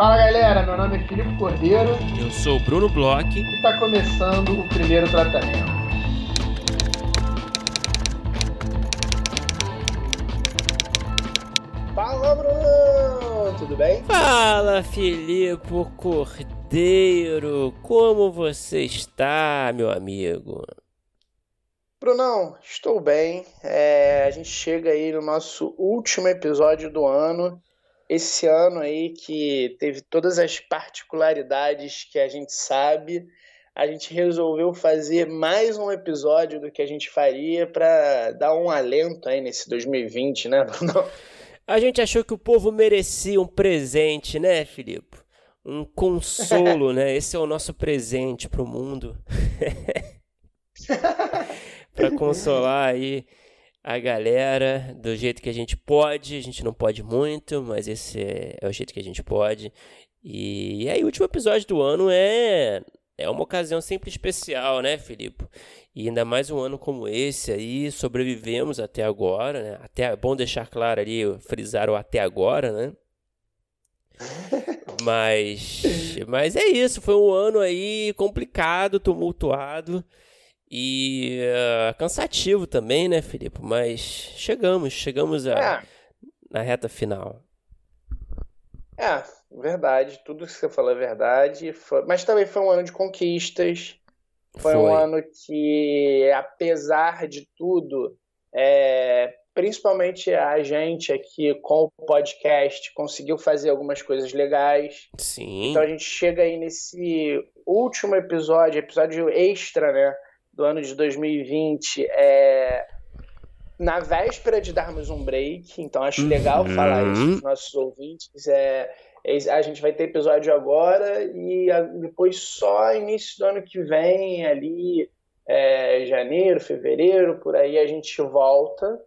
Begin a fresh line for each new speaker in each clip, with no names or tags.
Fala galera, meu nome é Filipe Cordeiro.
Eu sou o Bruno Bloch.
E está começando o primeiro tratamento.
Fala Bruno, tudo bem?
Fala Filipe Cordeiro, como você está, meu amigo?
Brunão, estou bem. É, a gente chega aí no nosso último episódio do ano. Esse ano aí que teve todas as particularidades que a gente sabe, a gente resolveu fazer mais um episódio do que a gente faria para dar um alento aí nesse 2020, né?
A gente achou que o povo merecia um presente, né, Filipe? Um consolo, né? Esse é o nosso presente para o mundo. para consolar aí a galera do jeito que a gente pode. A gente não pode muito, mas esse é, é o jeito que a gente pode. E, e aí, o último episódio do ano é é uma ocasião sempre especial, né, Filipe? E ainda mais um ano como esse aí, sobrevivemos até agora, né? Até é bom deixar claro ali, frisar o até agora, né? Mas, mas é isso, foi um ano aí complicado, tumultuado. E uh, cansativo também, né, Felipe? Mas chegamos, chegamos a, é. na reta final.
É, verdade. Tudo que você falou é verdade. Foi... Mas também foi um ano de conquistas. Foi, foi. um ano que, apesar de tudo, é... principalmente a gente aqui com o podcast conseguiu fazer algumas coisas legais.
Sim.
Então a gente chega aí nesse último episódio, episódio extra, né? Do ano de 2020 é na véspera de darmos um break, então acho legal uhum. falar isso para os nossos ouvintes. É, é, a gente vai ter episódio agora e a, depois só início do ano que vem, ali é, janeiro, fevereiro, por aí a gente volta.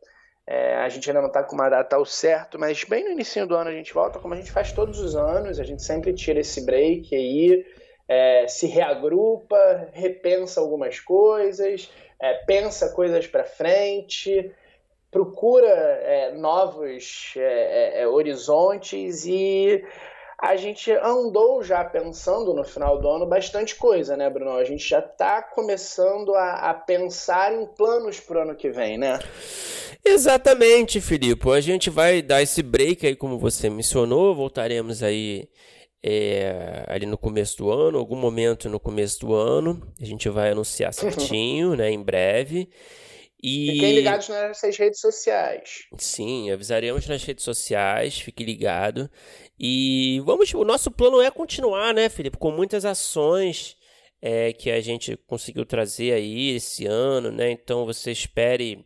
É, a gente ainda não está com uma data ao certo, mas bem no início do ano a gente volta, como a gente faz todos os anos, a gente sempre tira esse break aí é, se reagrupa, repensa algumas coisas, é, pensa coisas para frente, procura é, novos é, é, é, horizontes e a gente andou já pensando no final do ano bastante coisa, né, Bruno? A gente já está começando a, a, pensar em planos para o ano que vem, né?
Exatamente, Filipe. A gente vai dar esse break aí, como você mencionou, voltaremos aí é, ali no começo do ano, algum momento no começo do ano. A gente vai anunciar certinho, né, em breve.
E... Fiquem ligados nas redes sociais.
Sim, avisaremos nas redes sociais, fique ligado. E vamos, o nosso plano é continuar, né, Felipe, com muitas ações é, que a gente conseguiu trazer aí esse ano, né? Então você espere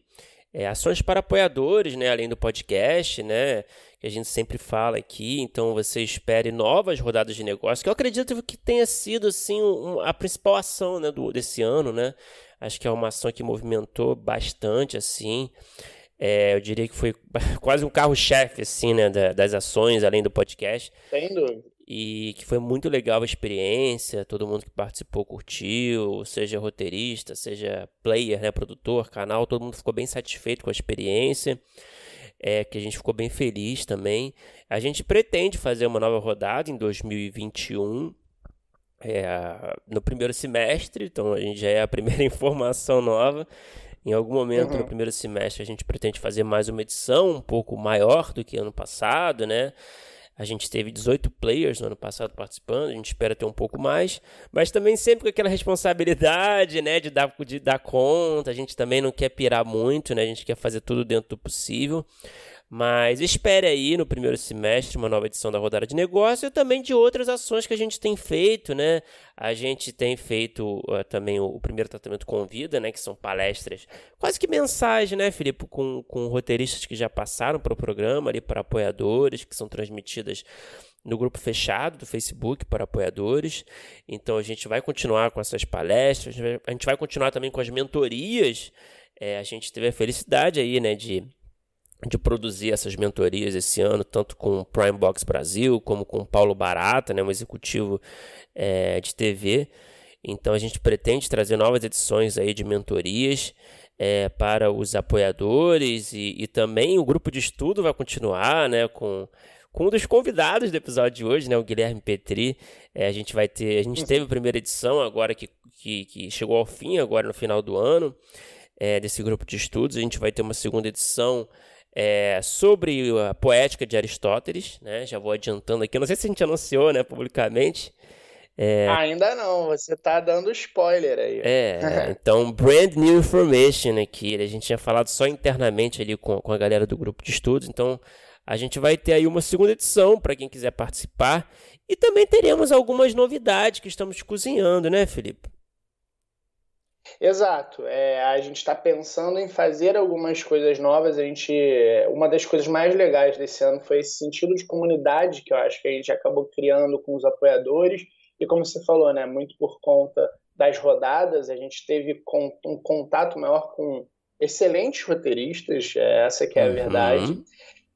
é, ações para apoiadores, né, além do podcast, né? que a gente sempre fala aqui. Então você espere novas rodadas de negócio, que eu acredito que tenha sido assim um, a principal ação né, do, desse ano, né? Acho que é uma ação que movimentou bastante assim. É, eu diria que foi quase um carro-chefe assim, né, das ações, além do podcast.
Sem dúvida.
E que foi muito legal a experiência, todo mundo que participou curtiu, seja roteirista, seja player, né, produtor, canal, todo mundo ficou bem satisfeito com a experiência é, que a gente ficou bem feliz também. A gente pretende fazer uma nova rodada em 2021. É, no primeiro semestre, então a gente já é a primeira informação nova. Em algum momento uhum. no primeiro semestre a gente pretende fazer mais uma edição um pouco maior do que ano passado, né? A gente teve 18 players no ano passado participando, a gente espera ter um pouco mais, mas também sempre com aquela responsabilidade, né, de dar, de dar conta, a gente também não quer pirar muito, né, a gente quer fazer tudo dentro do possível. Mas espere aí no primeiro semestre uma nova edição da rodada de negócio e também de outras ações que a gente tem feito, né? A gente tem feito uh, também o, o, primeiro tratamento com vida, né? Que são palestras quase que mensagem, né, Felipe? Com, com roteiristas que já passaram para o programa ali para apoiadores, que são transmitidas no grupo fechado do Facebook para apoiadores. Então a gente vai continuar com essas palestras, a gente vai continuar também com as mentorias. É, a gente teve a felicidade aí, né, de de produzir essas mentorias esse ano, tanto com o Prime Box Brasil, como com o Paulo Barata, né, um executivo é, de TV. Então a gente pretende trazer novas edições aí de mentorias é, para os apoiadores e, e, também o grupo de estudo vai continuar né, com, com um dos convidados do episódio de hoje, né, o Guilherme Petri. É, a gente vai ter, a gente teve a primeira edição agora que, que, que chegou ao fim agora no final do ano é, desse grupo de estudos. A gente vai ter uma segunda edição é, sobre a poética de Aristóteles, né? Já vou adiantando aqui. Não sei se a gente anunciou, né, publicamente.
É... Ainda não, você tá dando spoiler aí.
É, então, brand new information aqui. A gente tinha falado só internamente ali com, com a galera do grupo de estudos. Então, a gente vai ter aí uma segunda edição para quem quiser participar. E também teremos algumas novidades que estamos cozinhando, né, Felipe?
Exato. É, a gente está pensando em fazer algumas coisas novas. A gente, uma das coisas mais legais desse ano foi esse sentido de comunidade que eu acho que a gente acabou criando com os apoiadores e como você falou, né, muito por conta das rodadas, a gente teve um contato maior com excelentes roteiristas, é, essa que é a uhum. verdade.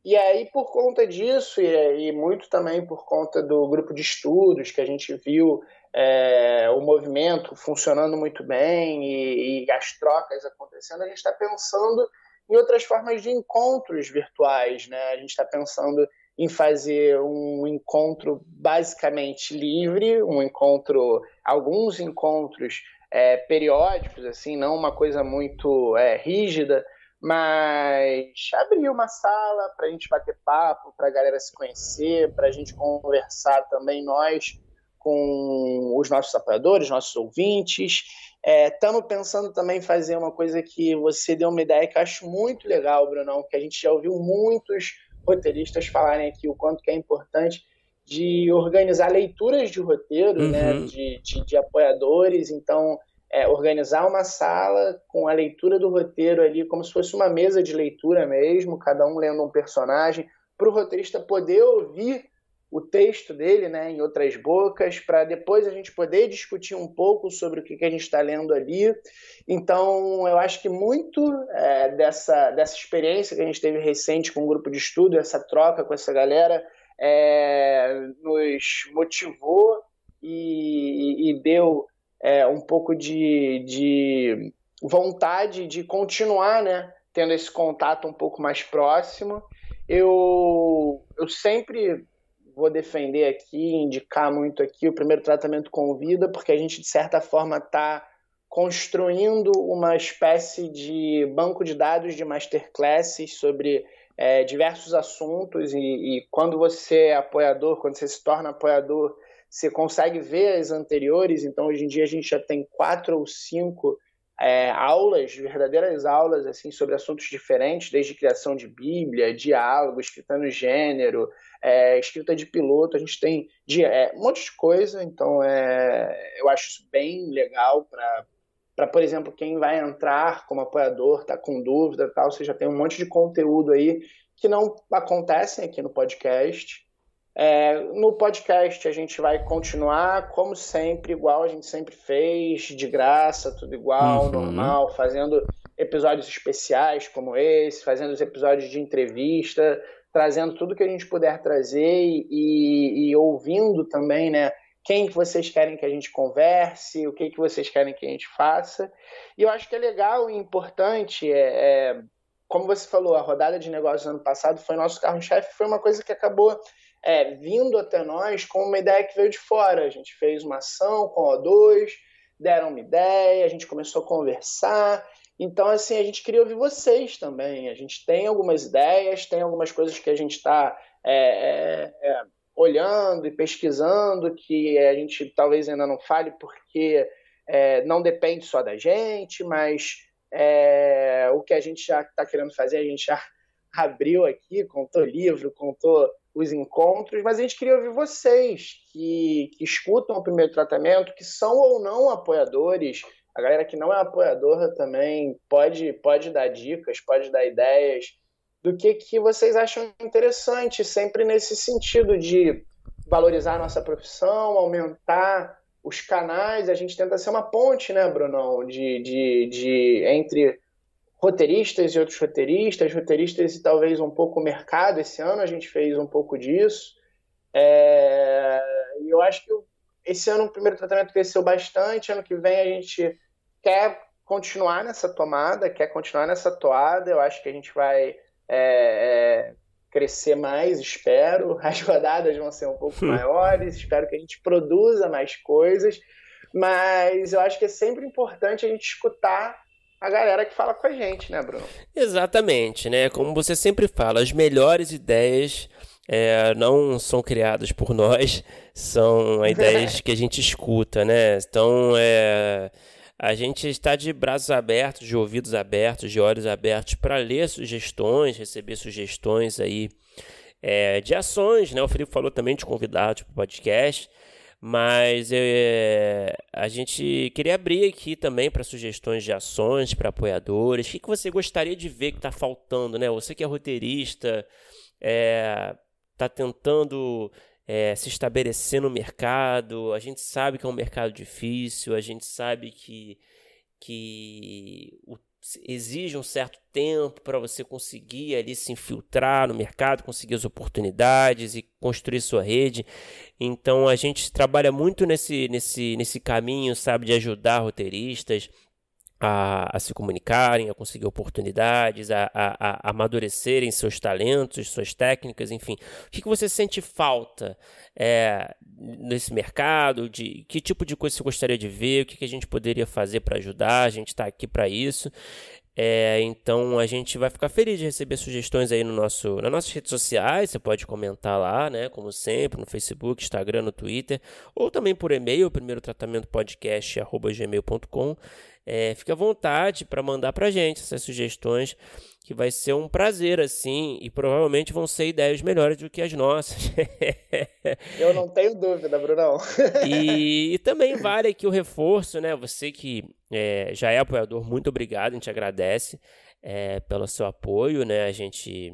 E aí, por conta disso, e, e, muito também por conta do grupo de estudos, que a gente viu é, o movimento funcionando muito bem e, e as trocas acontecendo, a gente está pensando em outras formas de encontros virtuais. Né? A gente está pensando em fazer um encontro basicamente livre, um encontro, alguns encontros é, periódicos, assim, não uma coisa muito é, rígida, mas abrir uma sala para a gente bater papo, para a galera se conhecer, para a gente conversar também nós com os nossos apoiadores, nossos ouvintes. Estamos é, pensando também em fazer uma coisa que você deu uma ideia que eu acho muito legal, Brunão, que a gente já ouviu muitos roteiristas falarem aqui o quanto que é importante de organizar leituras de roteiro, né, uhum. né, de, de, de, apoiadores. Então, é, organizar uma sala com a leitura do roteiro ali, como se fosse uma mesa de leitura mesmo, cada um lendo um personagem, para o roteirista poder ouvir o texto dele né, em outras bocas, para depois a gente poder discutir um pouco sobre o que, que a gente está lendo ali. Então, eu acho que muito é, dessa, dessa experiência que a gente teve recente com o um grupo de estudo, essa troca com essa galera, é, nos motivou e, e deu é, um pouco de, de vontade de continuar né, tendo esse contato um pouco mais próximo. Eu, eu sempre vou defender aqui, indicar muito aqui o primeiro tratamento com vida, porque a gente, de certa forma, está construindo uma espécie de banco de dados de masterclasses sobre é, diversos assuntos e, e, quando você é apoiador, quando você se torna apoiador, você consegue ver as anteriores. Então, hoje em dia, a gente já tem quatro ou cinco é, aulas, verdadeiras aulas assim sobre assuntos diferentes, desde criação de Bíblia, diálogo, escrita no gênero, é, escrita de piloto, a gente tem de, é, um monte de coisa, então é, eu acho isso bem legal para, por exemplo, quem vai entrar como apoiador, tá com dúvida tal, você já tem um monte de conteúdo aí que não acontecem aqui no podcast. É, no podcast a gente vai continuar, como sempre, igual a gente sempre fez, de graça, tudo igual, uhum. normal, fazendo episódios especiais como esse, fazendo os episódios de entrevista, trazendo tudo que a gente puder trazer e, e ouvindo também, né? Quem que vocês querem que a gente converse, o que que vocês querem que a gente faça. E eu acho que é legal e importante, é, é como você falou, a rodada de negócios ano passado foi nosso carro-chefe, foi uma coisa que acabou é, vindo até nós com uma ideia que veio de fora. A gente fez uma ação com o O2, deram uma ideia, a gente começou a conversar então, assim, a gente queria ouvir vocês também. A gente tem algumas ideias, tem algumas coisas que a gente está é, é, é, olhando e pesquisando que a gente talvez ainda não fale porque é, não depende só da gente, mas é, o que a gente já está querendo fazer, a gente já abriu aqui, contou livro, contou os encontros, mas a gente queria ouvir vocês que, que escutam o primeiro tratamento, que são ou não apoiadores a galera que não é apoiadora também pode, pode dar dicas, pode dar ideias do que, que vocês acham interessante, sempre nesse sentido de valorizar a nossa profissão, aumentar os canais. A gente tenta ser uma ponte, né, Brunão, de, de, de entre roteiristas e outros roteiristas, roteiristas e talvez um pouco o mercado. Esse ano a gente fez um pouco disso. É... E eu acho que esse ano o primeiro tratamento cresceu bastante, ano que vem a gente quer continuar nessa tomada, quer continuar nessa toada, eu acho que a gente vai é, é, crescer mais, espero. As rodadas vão ser um pouco hum. maiores, espero que a gente produza mais coisas. Mas eu acho que é sempre importante a gente escutar a galera que fala com a gente, né, Bruno?
Exatamente, né? Como você sempre fala, as melhores ideias é, não são criadas por nós, são ideias que a gente escuta, né? Então, é, a gente está de braços abertos, de ouvidos abertos, de olhos abertos para ler sugestões, receber sugestões aí é, de ações, né? O Felipe falou também de convidados para o podcast. Mas é, a gente queria abrir aqui também para sugestões de ações, para apoiadores. O que, que você gostaria de ver que está faltando, né? Você que é roteirista, está é, tá tentando é, se estabelecer no mercado. A gente sabe que é um mercado difícil, a gente sabe que, que o exige um certo tempo para você conseguir ali se infiltrar no mercado, conseguir as oportunidades e construir sua rede. Então a gente trabalha muito nesse, nesse, nesse caminho, sabe, de ajudar roteiristas, a, a, se comunicarem, a conseguir oportunidades, a, a, a, amadurecerem seus talentos, suas técnicas, enfim. O que, que você sente falta é, nesse mercado? De que tipo de coisa você gostaria de ver? O que, que a gente poderia fazer para ajudar? A gente está aqui para isso. É, então a gente vai ficar feliz de receber sugestões aí no nosso, nas nossas redes sociais. Você pode comentar lá, né? Como sempre, no Facebook, Instagram, no Twitter, ou também por e-mail, primeiro tratamento podcast@gmail.com. É, fique à vontade para mandar para gente essas sugestões, que vai ser um prazer assim, e provavelmente vão ser ideias melhores do que as nossas.
Eu não tenho dúvida, Brunão.
e, e, também vale aqui o reforço, né? Você que é, já é apoiador, muito obrigado, a gente agradece é, pelo seu apoio, né? A gente.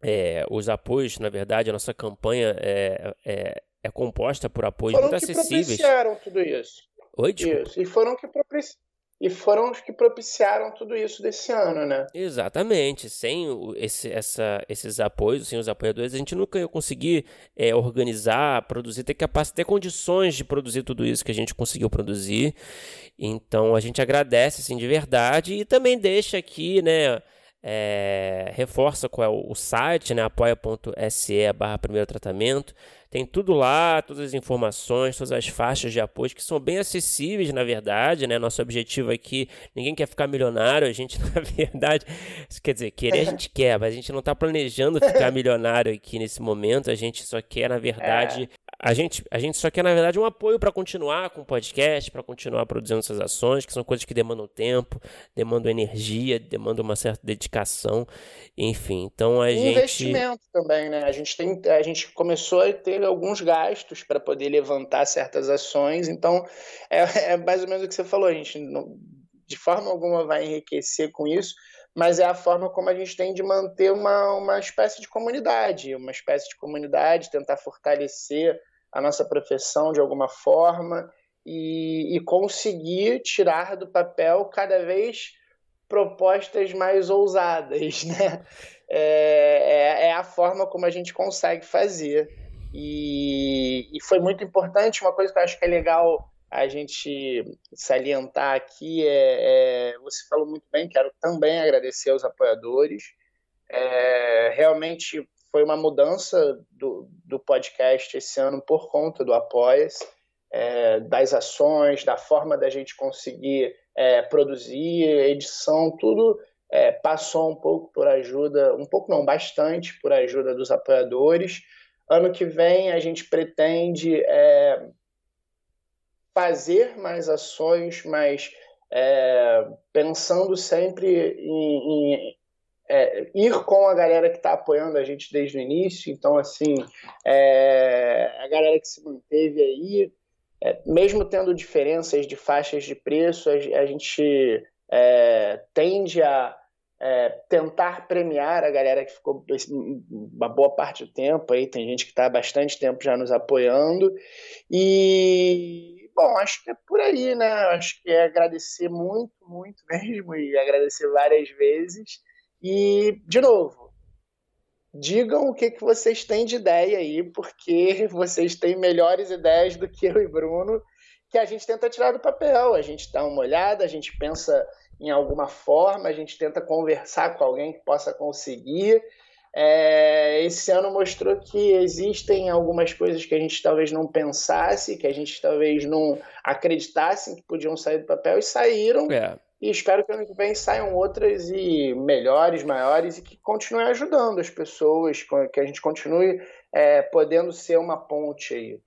É, os apoios, na verdade, a nossa campanha é, é, é composta por apoios
foram
muito
que
acessíveis.
propiciaram tudo isso.
Oi, desculpa.
Isso, e foram que propiciaram e foram os que propiciaram tudo isso desse ano, né?
Exatamente. Sem esse, essa, esses apoios, sem os apoiadores, a gente nunca ia conseguir é, organizar, produzir, ter capacidade, ter condições de produzir tudo isso que a gente conseguiu produzir. Então a gente agradece assim, de verdade e também deixa aqui, né? É, reforça qual é o, o site, né? apoia.se barra primeiro tratamento. Tem tudo lá, todas as informações, todas as faixas de apoio que são bem acessíveis, na verdade, né? Nosso objetivo aqui, ninguém quer ficar milionário, a gente, na verdade, quer dizer, querer a gente quer, mas a gente não está planejando ficar milionário aqui nesse momento, a gente só quer, na verdade, é. A gente, a gente só quer, na verdade, um apoio para continuar com o podcast, para continuar produzindo essas ações, que são coisas que demandam tempo, demandam energia, demandam uma certa dedicação, enfim. Então a e gente.
Investimento também, né? A gente, tem, a gente começou a ter alguns gastos para poder levantar certas ações. Então, é, é, mais ou menos o que você falou, a gente não, de forma alguma vai enriquecer com isso, mas é a forma como a gente tem de manter uma, uma espécie de comunidade, uma espécie de comunidade, tentar fortalecer a nossa profissão de alguma forma e, e conseguir tirar do papel cada vez propostas mais ousadas, né? É, é, é, a forma como a gente consegue fazer. E, e foi muito importante. Uma coisa que eu acho que é legal a gente salientar aqui é, é, você falou muito bem, quero também agradecer aos apoiadores. É, realmente foi uma mudança do, do podcast esse ano por conta do Apoia-se, é, das ações, da forma da gente conseguir é, produzir, edição, tudo é, passou um pouco por ajuda, um pouco não, bastante por ajuda dos apoiadores. Ano que vem a gente pretende é, fazer mais ações, mas é, pensando sempre em, em é, ir com a galera que está apoiando a gente desde o início. Então, assim, é, a galera que se manteve aí, é, mesmo tendo diferenças de faixas de preço, a, a gente é, tende a é, tentar premiar a galera que ficou uma boa parte do tempo aí, tem gente que está há bastante tempo já nos apoiando. E, bom, acho que é por aí, né? Acho que é agradecer muito, muito mesmo, e agradecer várias vezes. E, de novo, digam o que, que vocês têm de ideia aí, porque vocês têm melhores ideias do que eu e Bruno, que a gente tenta tirar do papel. A gente dá uma olhada, a gente pensa em alguma forma, a gente tenta conversar com alguém que possa conseguir. é, esse ano mostrou que existem algumas coisas que a gente talvez não pensasse, que a gente talvez não acreditasse que podiam sair do papel e saíram. É. E espero que ano que vem saiam outras e melhores, maiores e que continuem ajudando as pessoas, que a gente continue é, podendo ser uma ponte aí.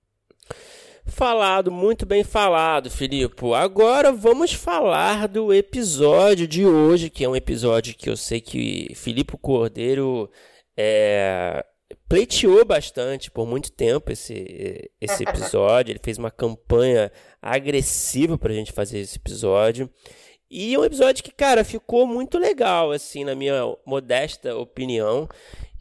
Falado, muito bem falado, Filipe. Agora vamos falar do episódio de hoje, que é um episódio que eu sei que Filipe Cordeiro é, pleiteou bastante por muito tempo esse, esse episódio. Ele fez uma campanha agressiva para a gente fazer esse episódio. E é um episódio que, cara, ficou muito legal, assim, na minha modesta opinião.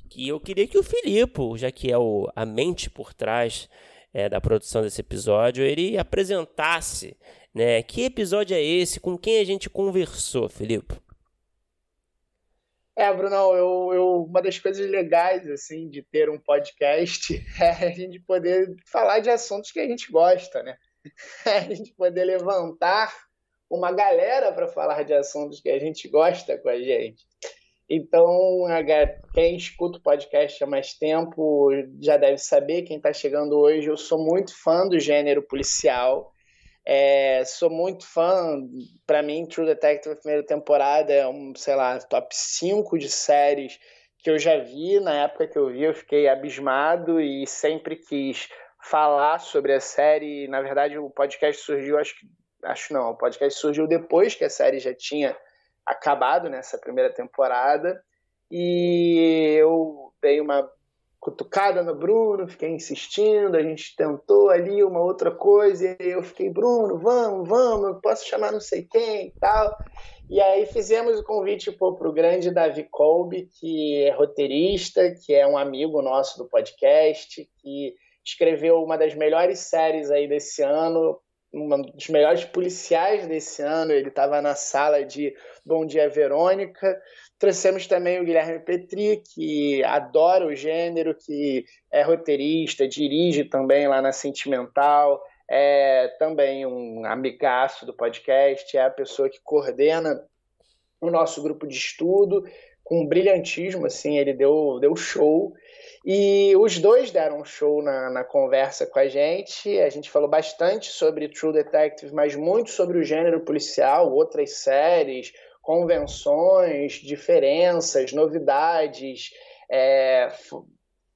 Que eu queria que o Filipe, já que é o, a mente por trás é, da produção desse episódio, ele apresentasse, né? Que episódio é esse? Com quem a gente conversou, Filipe?
É, Brunão, eu, eu, uma das coisas legais, assim, de ter um podcast é a gente poder falar de assuntos que a gente gosta, né? É a gente poder levantar uma galera para falar de assuntos que a gente gosta com a gente. Então, quem escuta o podcast há mais tempo já deve saber, quem está chegando hoje, eu sou muito fã do gênero policial. É, sou muito fã, para mim, True Detective, primeira temporada, é um, sei lá, top 5 de séries que eu já vi. Na época que eu vi, eu fiquei abismado e sempre quis falar sobre a série. Na verdade, o podcast surgiu, acho que acho não, o podcast surgiu depois que a série já tinha acabado nessa primeira temporada e eu dei uma cutucada no Bruno, fiquei insistindo, a gente tentou ali uma outra coisa, e eu fiquei, Bruno, vamos, vamos, posso chamar não sei quem e tal. E aí fizemos o convite para o grande Davi Kolbe, que é roteirista, que é um amigo nosso do podcast, que escreveu uma das melhores séries aí desse ano, um dos melhores policiais desse ano, ele estava na sala de Bom Dia Verônica. Trouxemos também o Guilherme Petri, que adora o gênero, que é roteirista, dirige também lá na Sentimental, é também um amigaço do podcast, é a pessoa que coordena o nosso grupo de estudo com brilhantismo, assim, ele deu, deu show. E os dois deram um show na, na conversa com a gente. A gente falou bastante sobre True Detective, mas muito sobre o gênero policial, outras séries, convenções, diferenças, novidades, é,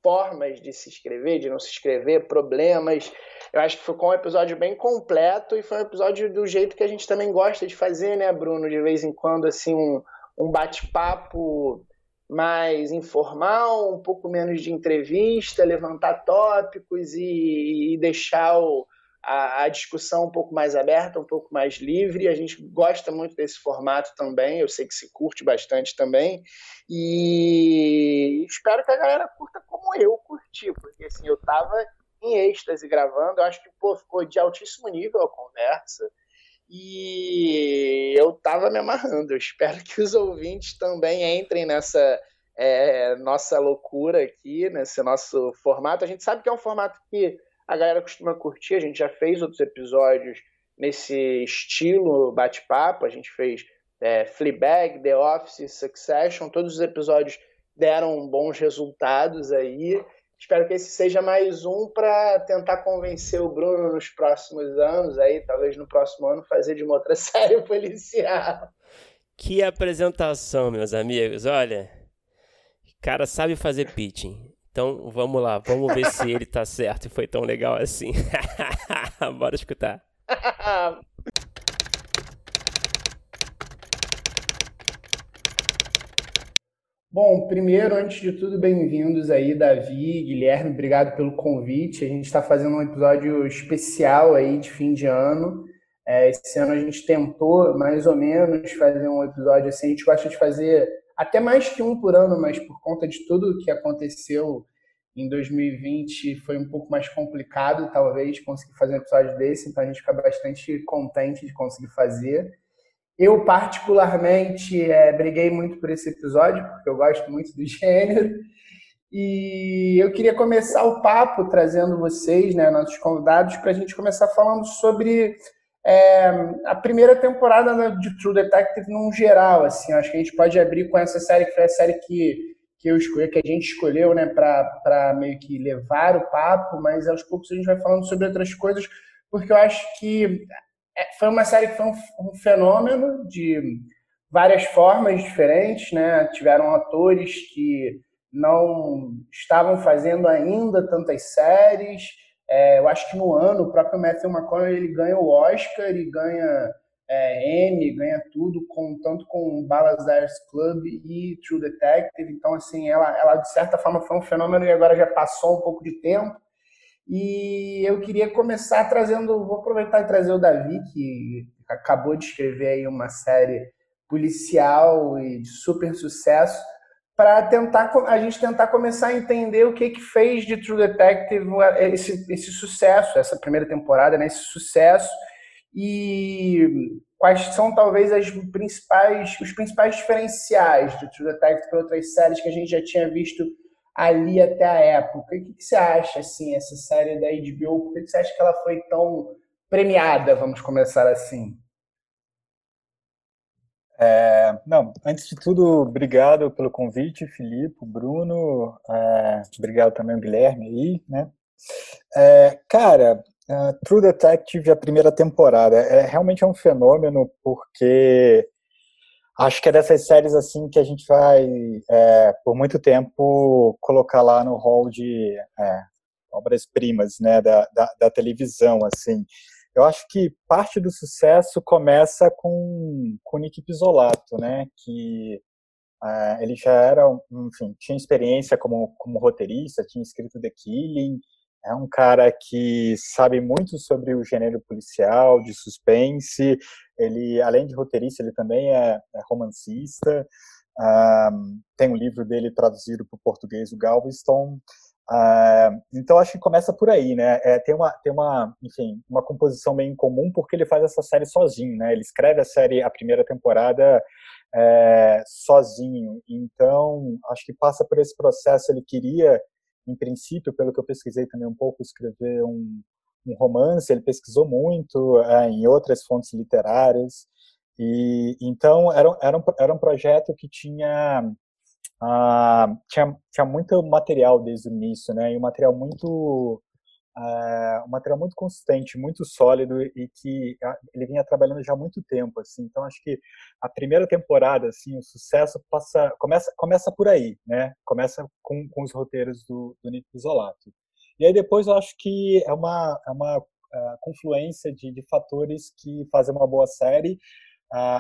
formas de se inscrever, de não se inscrever, problemas. Eu acho que ficou um episódio bem completo e foi um episódio do jeito que a gente também gosta de fazer, né, Bruno? De vez em quando, assim, um, um bate-papo mais informal, um pouco menos de entrevista, levantar tópicos e, e deixar o, a, a, discussão um pouco mais aberta, um pouco mais livre. A gente gosta muito desse formato também, eu sei que se curte bastante também. E espero que a galera curta como eu curti, porque assim, eu estava em êxtase gravando, eu acho que pô, ficou de altíssimo nível a conversa e eu tava me amarrando. Eu espero que os ouvintes também entrem nessa é, nossa loucura aqui, nesse nosso formato. A gente sabe que é um formato que a galera costuma curtir, a gente já fez outros episódios nesse estilo bate-papo, a gente fez é, Fleabag, The Office, Succession, todos os episódios deram bons resultados aí. Espero que esse seja mais um para tentar convencer o Bruno nos próximos anos, aí talvez no próximo ano fazer de uma outra série policial.
Que apresentação, meus amigos. Olha, cara sabe fazer pitching. Então vamos lá, vamos ver se ele tá certo e foi tão legal assim. Bora escutar.
Bom, primeiro, antes de tudo, bem-vindos aí, Davi, Guilherme, obrigado pelo convite. A gente está fazendo um episódio especial aí de fim de ano. É, esse ano a gente tentou, mais ou menos, fazer um episódio assim. A gente gosta de fazer até mais que um por ano, mas por conta de tudo que aconteceu em 2020 foi um pouco mais complicado, talvez, conseguir fazer um episódio desse, então a gente fica bastante contente de conseguir fazer. Eu, particularmente, é, briguei muito por esse episódio, porque eu gosto muito do gênero. E eu queria começar o papo trazendo vocês, né, nossos convidados, para a gente começar falando sobre é, a primeira temporada de True Detective num geral. Assim, acho que a gente pode abrir com essa série, que foi a série que, que eu escolhi, que a gente escolheu, né, para meio que levar o papo, mas aos poucos a gente vai falando sobre outras coisas, porque eu acho que foi uma série que foi um, um fenômeno de várias formas diferentes, né? Tiveram atores que não estavam fazendo ainda tantas séries. É, eu acho que no ano o próprio Matthew McConaughey ele ganha o Oscar e ganha é, Emmy, ganha tudo, com, tanto com Dallas Club e True Detective. Então, assim, ela, ela de certa forma foi um fenômeno e agora já passou um pouco de tempo. E eu queria começar trazendo, vou aproveitar e trazer o Davi, que acabou de escrever aí uma série policial e de super sucesso, para tentar a gente tentar começar a entender o que que fez de True Detective esse, esse sucesso, essa primeira temporada, né, esse sucesso e quais são talvez as principais, os principais diferenciais de True Detective para outras séries que a gente já tinha visto ali até a época. O que, que você acha, assim, essa série da HBO? Por que você acha que ela foi tão premiada, vamos começar assim?
É, não, antes de tudo, obrigado pelo convite, Filipe, Bruno, é, obrigado também ao Guilherme aí, né? É, cara, Uh, True Detective, a primeira temporada, é realmente é um fenômeno porque acho que é dessas séries assim que a gente vai é, por muito tempo colocar lá no hall de é, obras primas, né, da, da, da, televisão, assim. Eu acho que parte do sucesso começa com com Nick Pizzolato, né, que é, ele já era, enfim, tinha experiência como como roteirista, tinha escrito The Killing é um cara que sabe muito sobre o gênero policial, de suspense. Ele, além de roteirista, ele também é, é romancista. Um, tem um livro dele traduzido para o português, o Galveston. Uh, então acho que começa por aí, né? É, tem uma, tem uma, enfim, uma composição bem incomum porque ele faz essa série sozinho, né? Ele escreve a série, a primeira temporada é, sozinho. Então acho que passa por esse processo. Ele queria em princípio, pelo que eu pesquisei também um pouco, escrever um, um romance. Ele pesquisou muito é, em outras fontes literárias. E então era, era, um, era um projeto que tinha, uh, tinha tinha muito material desde o início, né? E um material muito uh, um material muito consistente, muito sólido e que ele vinha trabalhando já há muito tempo, assim. Então acho que a primeira temporada, assim, o sucesso passa começa começa por aí, né? Começa com, com os roteiros do, do Nick Isolato. E aí depois eu acho que é uma é uma uh, confluência de, de fatores que fazem uma boa série.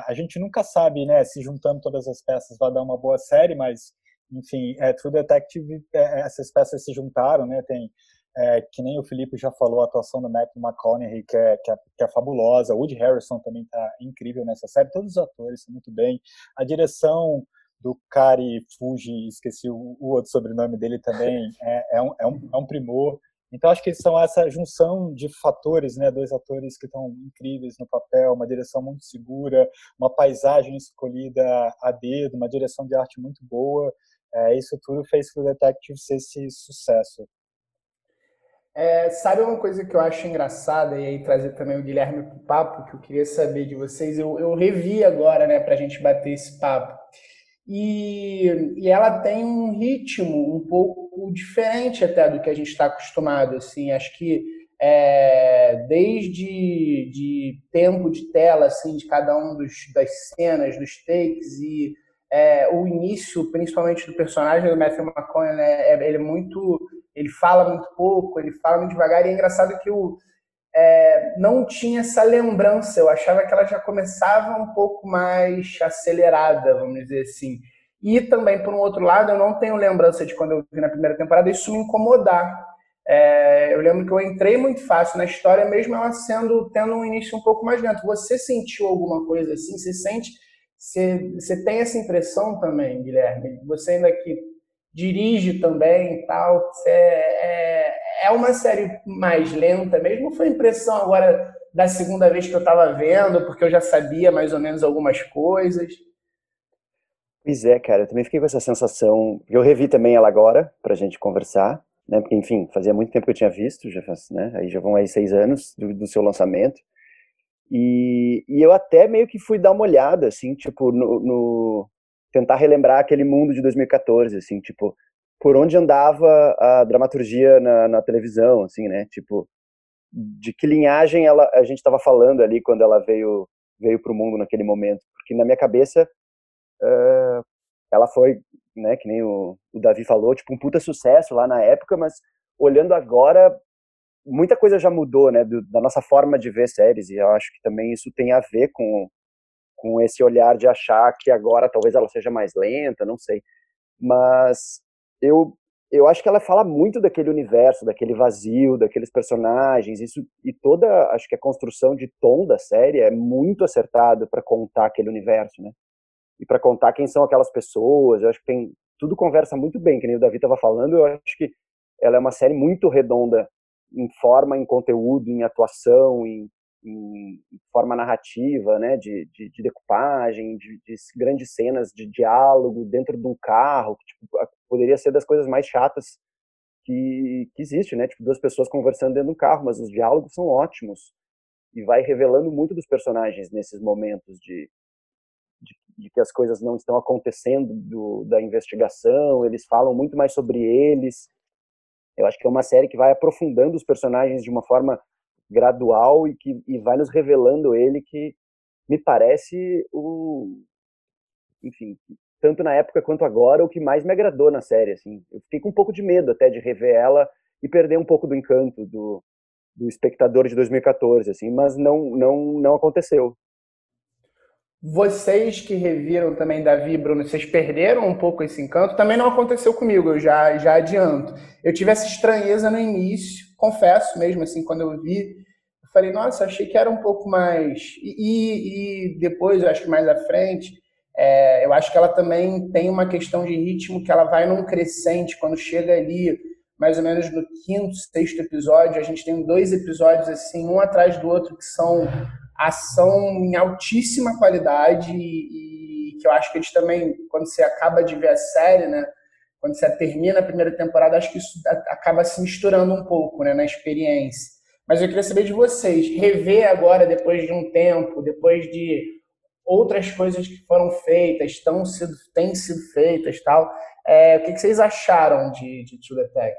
A gente nunca sabe, né, se juntando todas as peças vai dar uma boa série, mas enfim, é, True Detective, é, essas peças se juntaram, né? Tem é, que nem o Felipe já falou, a atuação do Matthew McConaughey, que é, que é, que é fabulosa. O Woody Harrison também está incrível nessa série. Todos os atores estão muito bem. A direção do Kari Fuji, esqueci o, o outro sobrenome dele também, é, é, um, é, um, é um primor. Então, acho que são essa junção de fatores, né? Dois atores que estão incríveis no papel, uma direção muito segura, uma paisagem escolhida a dedo, uma direção de arte muito boa. É, isso tudo fez que o Detective ser esse sucesso.
É, sabe uma coisa que eu acho engraçada, e aí trazer também o Guilherme para o papo, que eu queria saber de vocês? Eu, eu revi agora, né, para a gente bater esse papo. E, e ela tem um ritmo um pouco diferente até do que a gente está acostumado. Assim, acho que é, desde de tempo de tela, assim, de cada um dos, das cenas, dos takes e é, o início, principalmente do personagem do Matthew McConaughey, né, é, ele é muito ele fala muito pouco, ele fala muito devagar, e é engraçado que o, é, não tinha essa lembrança, eu achava que ela já começava um pouco mais acelerada, vamos dizer assim. E também, por um outro lado, eu não tenho lembrança de quando eu vi na primeira temporada isso me incomodar. É, eu lembro que eu entrei muito fácil na história, mesmo ela sendo tendo um início um pouco mais lento. Você sentiu alguma coisa assim? Você sente? Você, você tem essa impressão também, Guilherme? Você ainda que dirige também tal. É, é, é uma série mais lenta mesmo. Foi impressão agora da segunda vez que eu estava vendo, porque eu já sabia mais ou menos algumas coisas.
Pois é, cara, eu também fiquei com essa sensação. Eu revi também ela agora, pra gente conversar, né? Porque, enfim, fazia muito tempo que eu tinha visto, já faz, né? Aí já vão aí seis anos do, do seu lançamento. E, e eu até meio que fui dar uma olhada, assim, tipo, no, no tentar relembrar aquele mundo de 2014, assim, tipo, por onde andava a dramaturgia na, na televisão, assim, né? Tipo, de que linhagem ela, a gente estava falando ali quando ela veio veio para o mundo naquele momento, porque na minha cabeça uh, ela foi, né, que nem o, o Davi falou, tipo um puta sucesso lá na época, mas olhando agora muita coisa já mudou, né, do, da nossa forma de ver séries e eu acho que também isso tem a ver com com esse olhar de achar que agora talvez ela seja mais lenta, não sei, mas eu eu acho que ela fala muito daquele universo, daquele vazio, daqueles personagens, isso e toda, acho que a construção de tom da série é muito acertada para contar aquele universo, né? E para contar quem são aquelas pessoas, eu acho que tem tudo conversa muito bem, que nem o Davi estava falando, eu acho que ela é uma série muito redonda em forma, em conteúdo, em atuação, em, em forma narrativa, né, de, de, de decupagem, de, de, grandes cenas de diálogo dentro de um carro, que tipo, poderia ser das coisas mais chatas que, que existe, né, tipo, duas pessoas conversando dentro de um carro, mas os diálogos são ótimos e vai revelando muito dos personagens nesses momentos de, de, de que as coisas não estão acontecendo do, da investigação, eles falam muito mais sobre eles. Eu acho que é uma série que vai aprofundando os personagens de uma forma gradual e que e vai nos revelando ele que me parece o enfim tanto na época quanto agora o que mais me agradou na série assim eu fiquei com um pouco de medo até de rever ela e perder um pouco do encanto do, do espectador de 2014 assim mas não não não aconteceu
vocês que reviram também Davi e Bruno, vocês perderam um pouco esse encanto? Também não aconteceu comigo, eu já, já adianto. Eu tive essa estranheza no início, confesso mesmo, assim, quando eu vi, eu falei, nossa, achei que era um pouco mais. E, e depois, eu acho que mais à frente, é, eu acho que ela também tem uma questão de ritmo que ela vai num crescente, quando chega ali, mais ou menos no quinto, sexto episódio, a gente tem dois episódios assim, um atrás do outro, que são ação em altíssima qualidade e, e, que eu acho que eles também, quando você acaba de ver a série, né, quando você termina a primeira temporada, acho que isso acaba se misturando um pouco, né, na experiência. Mas eu queria saber de vocês, rever agora, depois de um tempo, depois de outras coisas que foram feitas, estão sido, têm sido feitas tal, é, o que, vocês acharam de, de Detective?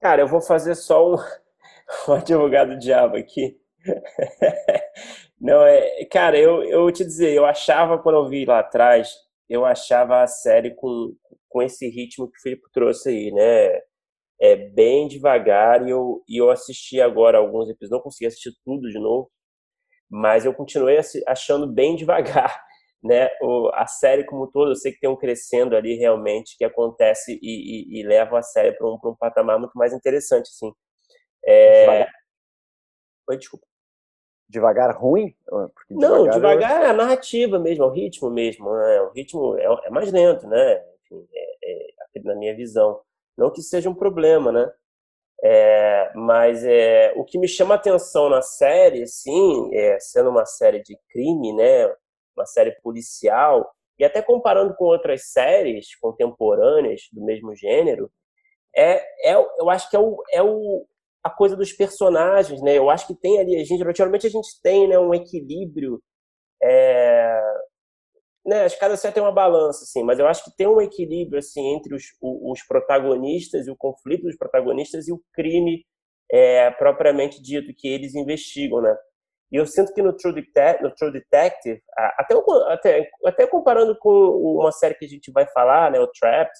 Cara, eu vou fazer só um, um advogado diabo aqui. Não, é, cara, eu, eu te dizer, eu achava quando eu vi lá atrás, eu achava a série com, com esse ritmo que o Filipe trouxe aí, né? É bem devagar e eu, e eu assisti agora alguns episódios, não consegui assistir tudo de novo, mas eu continuei achando bem devagar, né? O, a série como todo, eu sei que tem um crescendo ali realmente que acontece e, e, e leva a série para um, um patamar muito mais interessante, assim. É... Oi, desculpa
devagar ruim?
Porque não, devagar é a narrativa mesmo, é o ritmo mesmo. Né? O ritmo é, é mais lento, né? Enfim, é, é, na minha visão. Não que seja um problema, né? É, mas é, o que me chama atenção na série, sim, é, sendo uma série de crime, né? Uma série policial, e até comparando com outras séries contemporâneas do mesmo gênero, é, é eu acho que é o, é o, a coisa dos personagens, né? Eu acho que tem ali, a gente, naturalmente a gente tem né, um equilíbrio, é, né? Acho que cada série tem uma balança, assim, mas eu acho que tem um equilíbrio, assim, entre os, os protagonistas e o conflito dos protagonistas e o crime é, propriamente dito que eles investigam, né? E eu sinto que no True, Detective, no True Detective até, até, até comparando com uma série que a gente vai falar, né, o Trapped,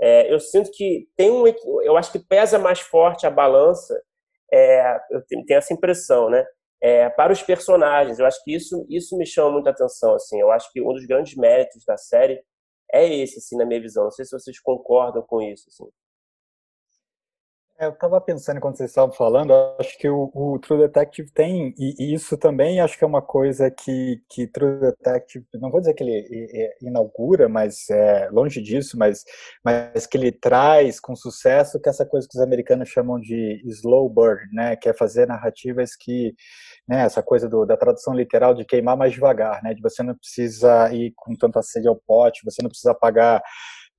é, eu sinto que tem um, eu acho que pesa mais forte a balança, é, eu tenho, essa impressão, né? É, para os personagens, eu acho que isso isso me chama muita atenção, assim. Eu acho que um dos grandes méritos da série é esse, assim, na minha visão. Não sei se vocês concordam com isso, assim.
É, eu estava pensando quando vocês estavam falando, acho que o, o, True Detective tem, e, isso também acho que é uma coisa que, que True Detective, não vou dizer que ele inaugura, mas é, longe disso, mas, mas que ele traz com sucesso que essa coisa que os americanos chamam de slow burn, né, que é fazer narrativas que, né, essa coisa do, da tradução literal de queimar mais devagar, né, de você não precisa ir com tanta sede ao pote, você não precisa pagar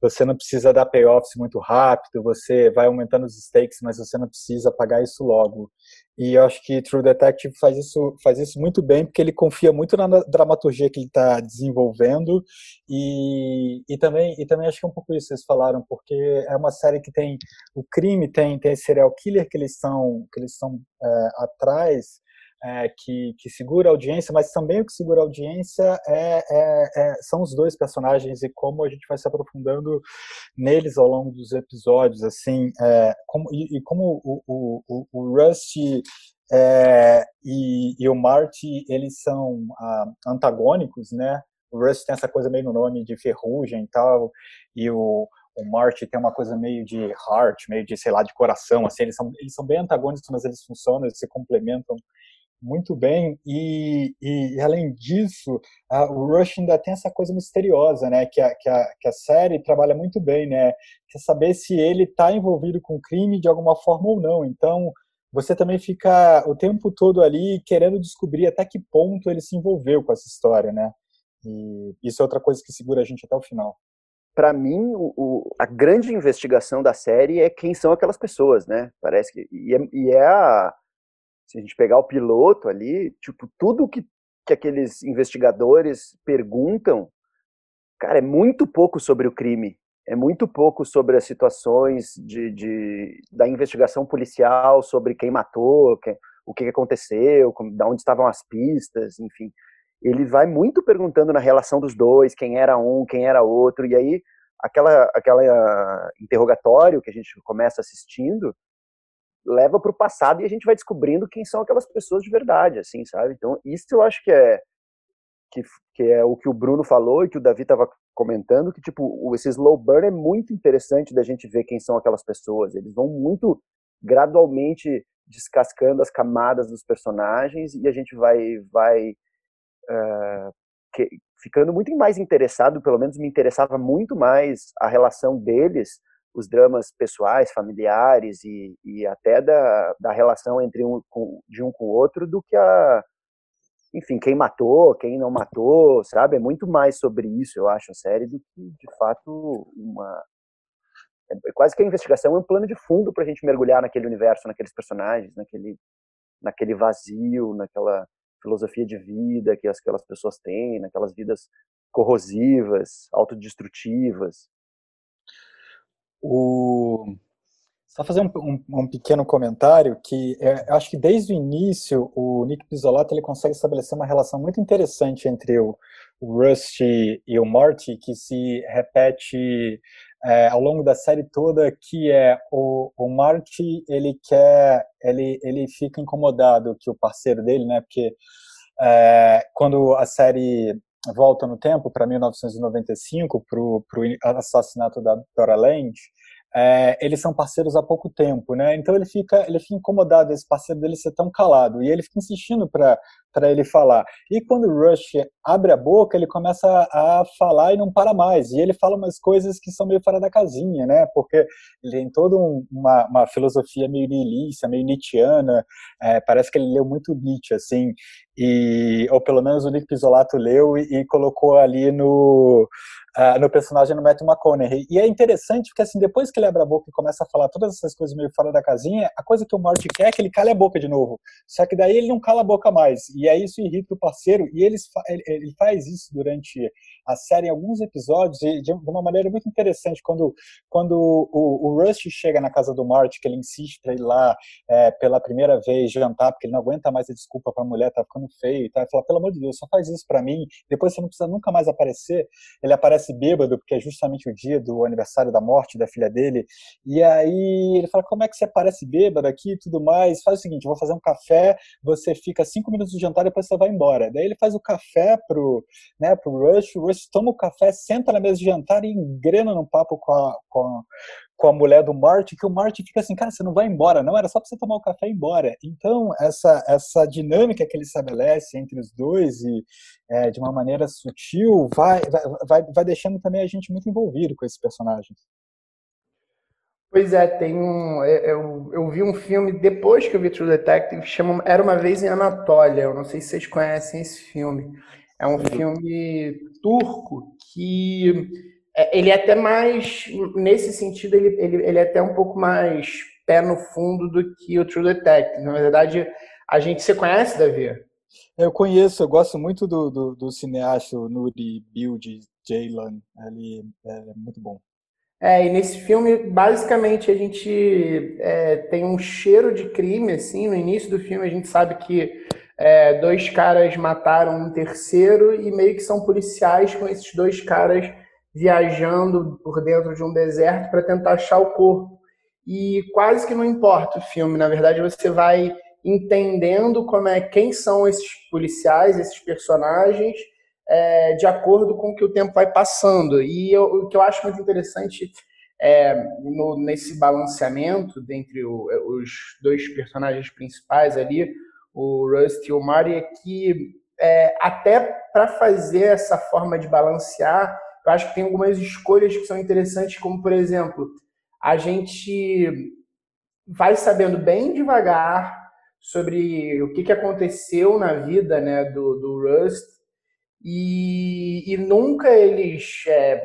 você não precisa dar payoffs muito rápido, você vai aumentando os stakes, mas você não precisa pagar isso logo.
E eu acho que True Detective faz isso, faz isso muito bem, porque ele confia muito na dramaturgia que ele está desenvolvendo. E, e, também, e também acho que é um pouco isso que vocês falaram, porque é uma série que tem o crime, tem, tem serial killer que eles são, que eles é, atrás, é, que, que, segura a audiência, mas também o que segura a audiência é, é, é, são os dois personagens e como a gente vai se aprofundando neles ao longo dos episódios, assim, é, como, e, e, como o, o, o Rusty é, e, e, o Marty, eles são ah, antagônicos, né? O Rusty tem essa coisa meio no nome de ferrugem e tal, e o, o Marty tem uma coisa meio de heart, meio de, sei lá, de coração, assim, eles são, eles são bem antagônicos, mas eles funcionam, eles se complementam muito bem. E, e, além disso a, o Rush ainda tem essa coisa misteriosa né que a, que a, que a série trabalha muito bem né quer é saber se ele está envolvido com crime de alguma forma ou não. Então você também fica o tempo todo ali querendo descobrir até que ponto ele se envolveu com essa história né. E isso é outra coisa que segura a gente até o final.
Para mim, o, o, a grande investigação da série é quem são aquelas pessoas, né? Parece que e é, e é a, se a gente pegar o piloto ali, tipo, tudo que, que aqueles investigadores perguntam, cara, é muito pouco sobre o crime, é muito pouco sobre as situações de, de da investigação policial, sobre quem matou, quem, o que aconteceu, como, de onde estavam as pistas, enfim. Ele vai muito perguntando na relação dos dois, quem era um, quem era outro, e aí aquela, aquela interrogatório que a gente começa assistindo, leva para o passado e a gente vai descobrindo quem são aquelas pessoas de verdade, assim, sabe? Então, isso eu acho que é que, que é o que o Bruno falou e que o Davi estava comentando, que tipo, esse slow burn é muito interessante da gente ver quem são aquelas pessoas. Eles vão muito gradualmente descascando as camadas dos personagens e a gente vai vai uh, que, ficando muito mais interessado, pelo menos me interessava muito mais a relação deles os dramas pessoais, familiares e, e até da, da relação entre um com, de um com o outro do que a enfim quem matou, quem não matou, sabe? É muito mais sobre isso, eu acho, a série do que de fato uma é, é quase que a investigação é um plano de fundo para a gente mergulhar naquele universo, naqueles personagens, naquele naquele vazio, naquela filosofia de vida que aquelas pessoas têm, naquelas vidas corrosivas, autodestrutivas.
O... Só fazer um, um, um, pequeno comentário que é, acho que desde o início o Nick Pizzolato ele consegue estabelecer uma relação muito interessante entre o, o Rusty e o Marty que se repete é, ao longo da série toda que é o, o Marty ele quer ele ele fica incomodado que o parceiro dele né porque é, quando a série volta no tempo para 1995 para o assassinato da Dora Land é, eles são parceiros há pouco tempo, né? Então ele fica, ele fica incomodado esse parceiro dele ser tão calado e ele fica insistindo para para ele falar. E quando o Rush abre a boca, ele começa a falar e não para mais. E ele fala umas coisas que são meio fora da casinha, né? Porque ele tem toda um, uma, uma, filosofia meio nihilista, meio nietzschiana. É, parece que ele leu muito Nietzsche, assim. E, ou pelo menos o Nick Pizzolato leu e, e colocou ali no, uh, no personagem do Matthew McConaughey. E é interessante porque, assim, depois que ele abre a boca e começa a falar todas essas coisas meio fora da casinha, a coisa que o Marty quer é que ele cale a boca de novo. Só que daí ele não cala a boca mais. E aí isso irrita o parceiro. E ele, faz isso durante a série em alguns episódios e de uma maneira muito interessante. Quando, quando o, o chega na casa do Marty, que ele insiste para ir lá é, pela primeira vez jantar, porque ele não aguenta mais a desculpa para a mulher, tá ficando feio e tal. Ele fala, pelo amor de Deus, só faz isso para mim. Depois você não precisa nunca mais aparecer. Ele aparece bêbado, porque é justamente o dia do aniversário da morte da filha dele. E aí ele fala: Como é que você aparece bêbado aqui e tudo mais? Faz o seguinte: eu vou fazer um café, você fica cinco minutos do jantar depois você vai embora. Daí ele faz o café pro, né, pro Rush, o Rush toma o café, senta na mesa de jantar e engrena num papo com a, com a, com a mulher do Marty, que o Marty fica assim, cara, você não vai embora, não, era só pra você tomar o café e ir embora. Então, essa, essa dinâmica que ele estabelece entre os dois e é, de uma maneira sutil, vai, vai, vai deixando também a gente muito envolvido com esses personagens.
Pois é, tem um. É, eu, eu vi um filme depois que eu vi True Detective, chama Era uma Vez em Anatólia. Eu não sei se vocês conhecem esse filme. É um filme turco que é, ele é até mais, nesse sentido, ele, ele, ele é até um pouco mais pé no fundo do que o True Detective. Na verdade, a gente se conhece, Davi?
Eu conheço, eu gosto muito do, do, do cineasta Nuri Bilge Ceylan, ele é muito bom.
É, e nesse filme, basicamente, a gente é, tem um cheiro de crime, assim, no início do filme a gente sabe que é, dois caras mataram um terceiro e meio que são policiais com esses dois caras viajando por dentro de um deserto para tentar achar o corpo. E quase que não importa o filme, na verdade você vai entendendo como é quem são esses policiais, esses personagens, é, de acordo com o que o tempo vai passando. E eu, o que eu acho muito interessante é, no, nesse balanceamento entre o, os dois personagens principais ali, o Rust e o Mari, é que é, até para fazer essa forma de balancear, eu acho que tem algumas escolhas que são interessantes, como por exemplo, a gente vai sabendo bem devagar sobre o que, que aconteceu na vida né, do, do Rust e, e nunca eles é,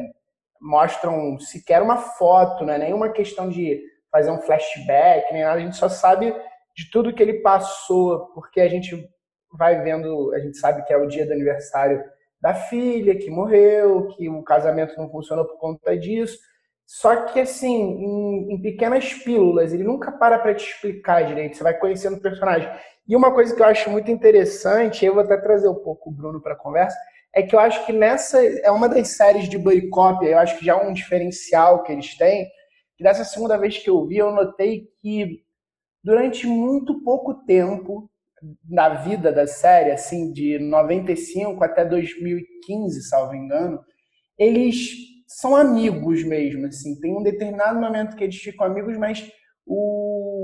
mostram sequer uma foto, né, nenhuma questão de fazer um flashback, nem nada, a gente só sabe de tudo que ele passou, porque a gente vai vendo, a gente sabe que é o dia do aniversário da filha que morreu, que o casamento não funcionou por conta disso. Só que, assim, em, em pequenas pílulas, ele nunca para para te explicar direito, você vai conhecendo o personagem. E uma coisa que eu acho muito interessante, eu vou até trazer um pouco o Bruno para a conversa, é que eu acho que nessa é uma das séries de Cop, eu acho que já é um diferencial que eles têm, que dessa segunda vez que eu vi, eu notei que durante muito pouco tempo na vida da série, assim, de 95 até 2015, salvo engano, eles são amigos mesmo, assim. Tem um determinado momento que eles ficam amigos, mas o,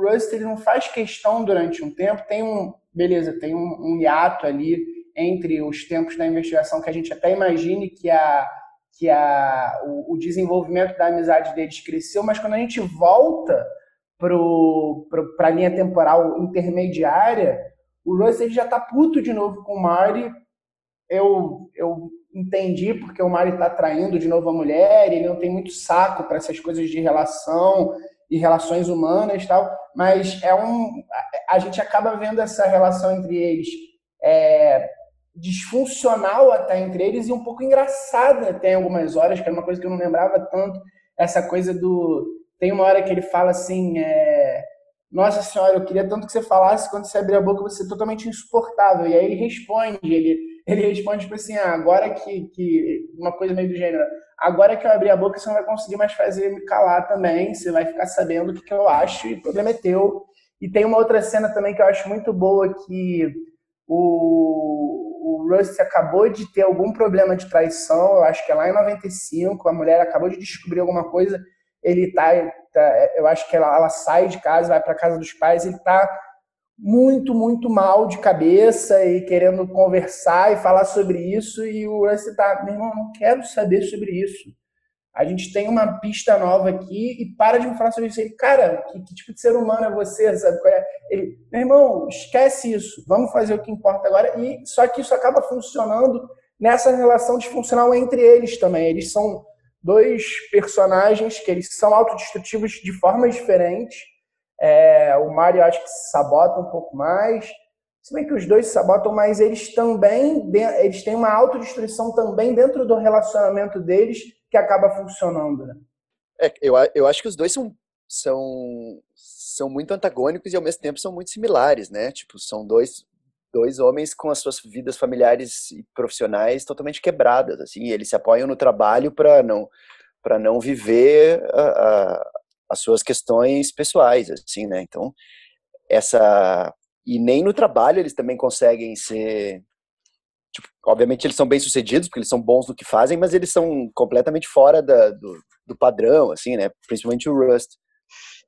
o Rust ele não faz questão durante um tempo. Tem um, beleza, tem um, um hiato ali entre os tempos da investigação que a gente até imagine que a que a, o, o desenvolvimento da amizade deles cresceu, mas quando a gente volta para a linha temporal intermediária, o ele já está puto de novo com o Mari. Eu, eu entendi porque o Mário está traindo de novo a mulher, ele não tem muito saco para essas coisas de relação e relações humanas tal, mas é um a gente acaba vendo essa relação entre eles é, disfuncional até entre eles e um pouco engraçada até em algumas horas, que é uma coisa que eu não lembrava tanto, essa coisa do tem uma hora que ele fala assim, é, nossa senhora, eu queria tanto que você falasse quando você abrir a boca você é totalmente insuportável. E aí ele responde, ele ele responde tipo assim, ah, agora que, que uma coisa meio do gênero, agora que eu abrir a boca você não vai conseguir mais fazer me calar também, você vai ficar sabendo o que, que eu acho. E o problema é teu. E tem uma outra cena também que eu acho muito boa que o, o Rust acabou de ter algum problema de traição, eu acho que é lá em 95, a mulher acabou de descobrir alguma coisa, ele tá, tá eu acho que ela, ela sai de casa, vai para casa dos pais, ele tá muito, muito mal de cabeça e querendo conversar e falar sobre isso, e o Russell tá, meu irmão, não quero saber sobre isso. A gente tem uma pista nova aqui e para de me falar sobre isso. Ele, cara, que, que tipo de ser humano é você? Sabe é? Ele, meu irmão, esquece isso, vamos fazer o que importa agora. E só que isso acaba funcionando nessa relação disfuncional entre eles também. Eles são dois personagens que eles são autodestrutivos de formas diferentes é, o Mario acho que se sabota um pouco mais. Se bem que os dois se sabotam, mas eles também eles têm uma autodestruição também dentro do relacionamento deles que acaba funcionando. Né?
É, eu, eu acho que os dois são, são, são muito antagônicos e ao mesmo tempo são muito similares, né? Tipo, são dois, dois homens com as suas vidas familiares e profissionais totalmente quebradas, assim, eles se apoiam no trabalho para não para não viver a, as suas questões pessoais, assim, né? Então, essa e nem no trabalho eles também conseguem ser tipo, obviamente eles são bem sucedidos porque eles são bons no que fazem, mas eles são completamente fora da, do, do padrão, assim, né? Principalmente o Rust.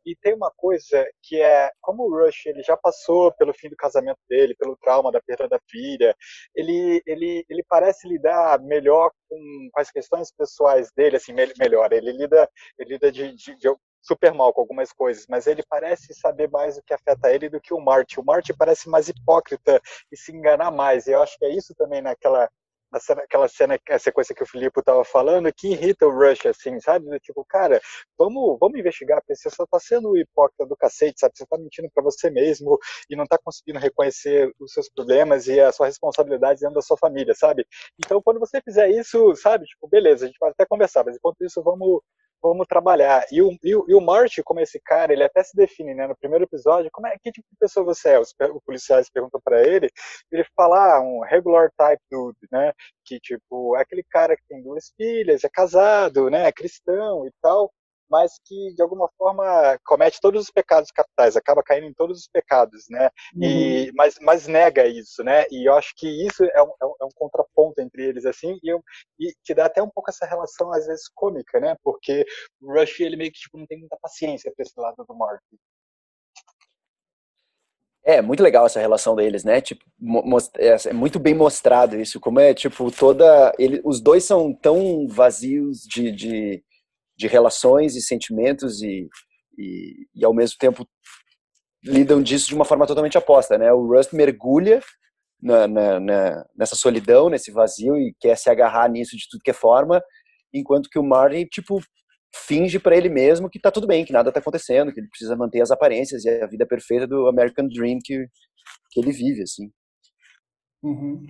E tem uma coisa que é, como o Rush ele já passou pelo fim do casamento dele, pelo trauma da perda da filha, ele, ele, ele parece lidar melhor com, as questões pessoais dele, assim, melhor. Ele lida, ele lida de, de, de super mal com algumas coisas, mas ele parece saber mais o que afeta ele do que o Marty. O Marty parece mais hipócrita e se enganar mais. E eu acho que é isso também naquela cena, aquela cena, a sequência que o Filipe estava falando, que irrita o Rush, assim, sabe? Tipo, cara, vamos, vamos investigar, porque você só tá sendo hipócrita do cacete, sabe? Você tá mentindo para você mesmo e não tá conseguindo reconhecer os seus problemas e a sua responsabilidade dentro da sua família, sabe? Então, quando você fizer isso, sabe? Tipo, beleza, a gente pode até conversar, mas enquanto isso, vamos vamos trabalhar. E o, e o, e o como esse cara, ele até se define, né? No primeiro episódio, como é, que tipo de pessoa você é? Os, os policiais perguntam para ele, ele fala, ah, um regular type dude, né? Que, tipo, é aquele cara que tem duas filhas, é casado, né? É cristão e tal mas que de alguma forma comete todos os pecados capitais, acaba caindo em todos os pecados, né? Uhum. E mas, mas nega isso, né? E eu acho que isso é um, é um, é contraponto entre eles assim, e, eu, e que dá até um pouco essa relação às vezes cômica, né? Porque o Rush ele meio que tipo, não tem muita paciência para esse lado do Mark.
É, muito legal essa relação deles, né? Tipo, é, é muito bem mostrado isso, como é, tipo, toda... Ele, os dois são tão vazios de, de, de relações e sentimentos e, e, e, ao mesmo tempo lidam disso de uma forma totalmente oposta, né? O Rust mergulha na, na, na, nessa solidão, nesse vazio e quer se agarrar nisso de tudo que é forma, enquanto que o Martin, tipo, finge para ele mesmo que tá tudo bem, que nada tá acontecendo, que ele precisa manter as aparências e a vida perfeita do American Dream que, que ele vive, assim.
Uhum.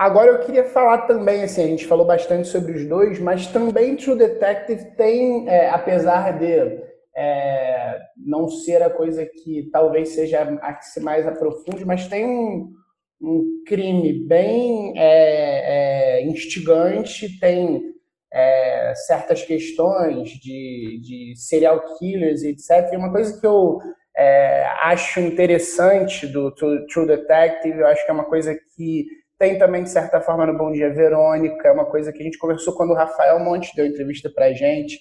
Agora eu queria falar também, assim, a gente falou bastante sobre os dois, mas também True Detective tem, é, apesar de é, não ser a coisa que talvez seja a que se mais aprofunde, mas tem um, um crime bem é, é instigante, tem é, certas questões de, de serial killers, etc. E uma coisa que eu é, acho interessante do True Detective, eu acho que é uma coisa que tem também, de certa forma, no Bom Dia Verônica, é uma coisa que a gente conversou quando o Rafael Monte deu entrevista pra gente,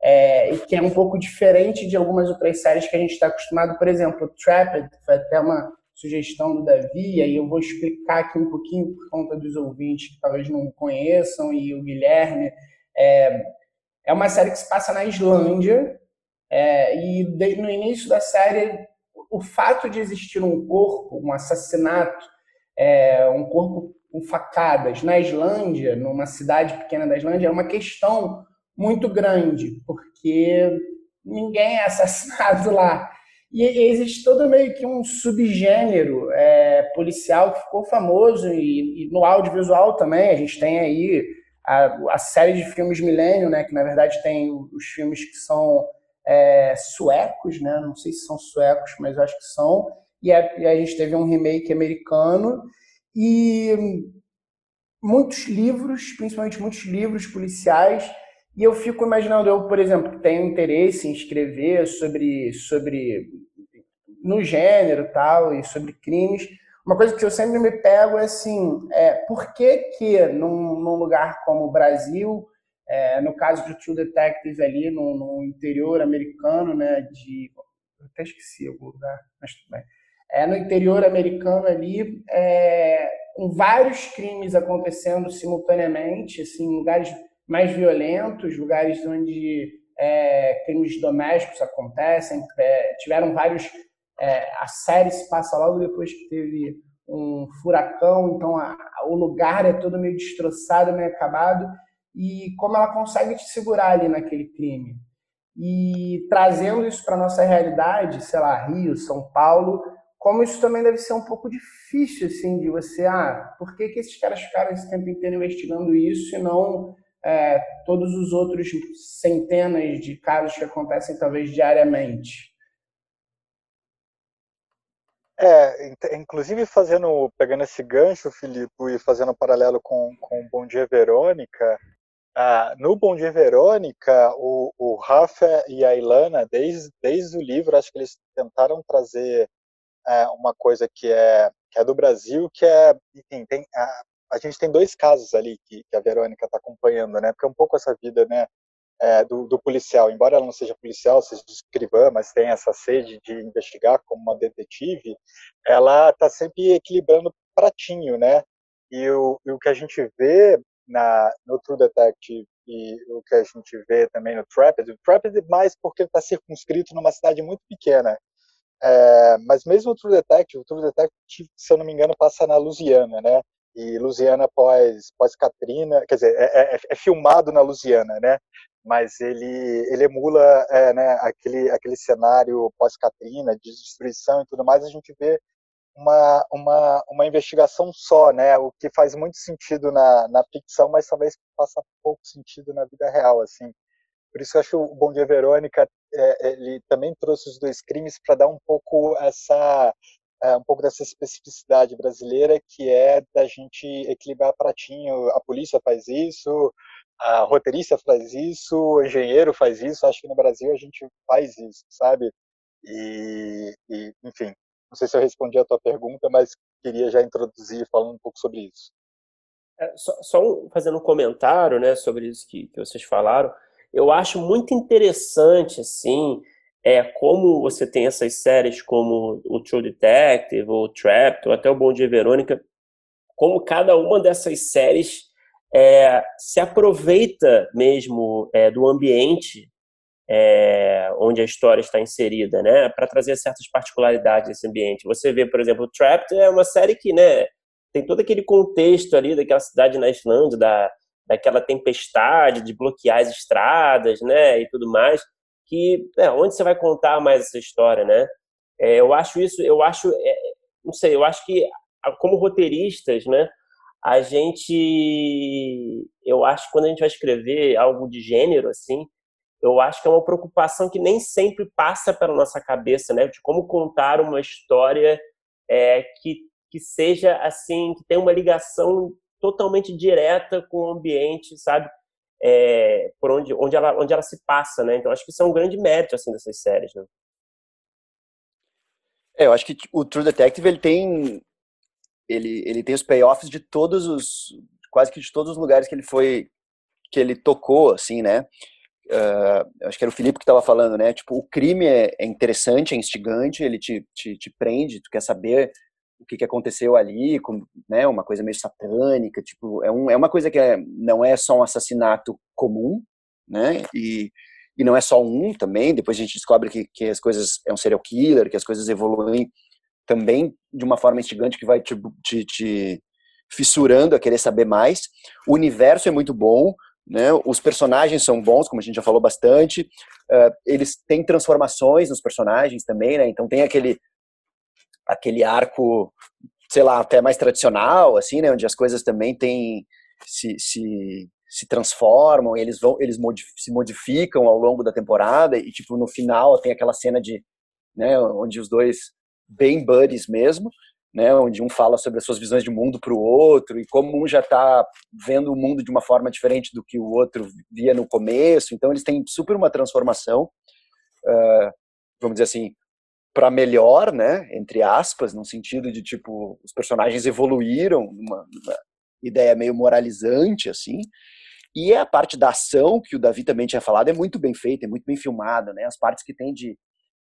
é, e que é um pouco diferente de algumas outras séries que a gente está acostumado. Por exemplo, Trapped, foi até uma sugestão do Davi, e aí eu vou explicar aqui um pouquinho por conta dos ouvintes que talvez não conheçam, e o Guilherme. É, é uma série que se passa na Islândia, é, e no início da série, o fato de existir um corpo, um assassinato, é, um corpo com facadas. Na Islândia, numa cidade pequena da Islândia, é uma questão muito grande, porque ninguém é assassinado lá. E existe todo meio que um subgênero é, policial que ficou famoso, e, e, no audiovisual também, a gente tem aí a, a série de filmes Milênio, né, que na verdade tem os filmes que são é, suecos, né, não sei se são suecos, mas acho que são, e a, e a gente teve um remake americano e muitos livros, principalmente muitos livros policiais, e eu fico imaginando, eu, por exemplo, que tenho interesse em escrever sobre, sobre no gênero tal, e sobre crimes, uma coisa que eu sempre me pego é assim, é, por que que num, num lugar como o Brasil, é, no caso de True Detective ali no, no interior americano, né, de... Eu até esqueci algum lugar, mas tudo bem é, no interior americano ali, é, com vários crimes acontecendo simultaneamente, assim, lugares mais violentos, lugares onde é, crimes domésticos acontecem, é, tiveram vários. É, a série se passa logo depois que teve um furacão, então a, o lugar é todo meio destroçado, meio acabado, e como ela consegue te segurar ali naquele crime. E trazendo isso para nossa realidade, sei lá, Rio, São Paulo, como isso também deve ser um pouco difícil, assim, de você, ah, por que, que esses caras ficaram esse tempo inteiro investigando isso e não é, todos os outros centenas de casos que acontecem talvez diariamente?
É, inclusive fazendo, pegando esse gancho, Filipe, e fazendo um paralelo com, com Bom Dia Verônica, ah, no Bom Dia Verônica, o, o Rafa e a Ilana, desde, desde o livro, acho que eles tentaram trazer é, uma coisa que é, que é do Brasil, que é, enfim, tem, a, a gente tem dois casos ali que, que a Verônica está acompanhando, né? Porque é um pouco essa vida, né? É, do, do, policial, embora ela não seja policial, seja escrivã, mas tem essa sede de investigar como uma detetive, ela está sempre equilibrando pratinho, né? E o, e o que a gente vê na, no True Detective e o que a gente vê também no Trapped, o Trapped mais porque ele está circunscrito numa cidade muito pequena, é, mas mesmo o True Detective, o True Detective, se eu não me engano, passa na Louisiana, né? e Louisiana pós pós Katrina, quer dizer, é, é, é, filmado na Louisiana, né? Mas ele ele emula é, né, aquele aquele cenário pós Katrina de destruição e tudo mais. A gente vê uma, uma, uma investigação só, né? O que faz muito sentido na, na ficção, mas talvez faça pouco sentido na vida real, assim. Por isso eu acho que o Bom Dia Verônica é, ele também trouxe os dois crimes para dar um pouco essa é, um pouco dessa especificidade brasileira que é da gente equilibrar pratinho. A polícia faz isso, a roteirista faz isso, o engenheiro faz isso. Acho que no Brasil a gente faz isso, sabe? E, e enfim, não sei se eu respondi a tua pergunta, mas queria já introduzir falando um pouco sobre isso.
É, só, só um, fazendo um comentário né, sobre isso que, que vocês falaram, eu acho muito interessante, assim, é como você tem essas séries como o True Detective, ou Trapped, ou até o Bom Dia Verônica, como cada uma dessas séries é, se aproveita mesmo é, do ambiente é, onde a história está inserida, né, para trazer certas particularidades desse ambiente. Você vê, por exemplo, Trapped é uma série que, né, tem todo aquele contexto ali daquela cidade na Islândia, da, daquela tempestade de bloquear as estradas, né, e tudo mais, que, é, onde você vai contar mais essa história, né? É, eu acho isso, eu acho, é, não sei, eu acho que como roteiristas, né, a gente, eu acho que quando a gente vai escrever algo de gênero, assim, eu acho que é uma preocupação que nem sempre passa pela nossa cabeça, né? De como contar uma história é, que, que seja assim, que tenha uma ligação totalmente direta com o ambiente, sabe? É, por onde, onde, ela, onde ela se passa, né? Então acho que isso é um grande mérito assim dessas séries, né?
É, eu acho que o True Detective ele tem ele, ele tem os payoffs de todos os quase que de todos os lugares que ele foi que ele tocou, assim, né? uh, acho que era o Felipe que estava falando, né? Tipo, o crime é, é, interessante, é instigante, ele te, te, te, prende, tu quer saber que, que aconteceu ali, com, né? Uma coisa meio satânica, tipo, é, um, é uma coisa que é, não é só um assassinato comum, né? E, e não é só um também, depois a gente descobre que, que as coisas é um serial killer, que as coisas evoluem também de uma forma instigante que vai te, te, te fissurando a querer saber mais. O universo é muito bom, né? Os personagens são bons, como a gente já falou bastante. Uh, eles têm transformações nos personagens também, né? Então tem aquele aquele arco, sei lá, até mais tradicional, assim, né? Onde as coisas também têm se, se, se transformam, eles vão, eles modif se modificam ao longo da temporada e tipo no final tem aquela cena de, né? Onde os dois bem buddies mesmo né, onde um fala sobre as suas visões de mundo para o outro e como um já está vendo o mundo de uma forma diferente do que o outro via no começo. Então eles têm super uma transformação, uh, vamos dizer assim, para melhor, né, entre aspas, no sentido de tipo os personagens evoluíram, uma, uma ideia meio moralizante assim. E a parte da ação que o Davi também tinha falado é muito bem feita, é muito bem filmada, né? As partes que tem de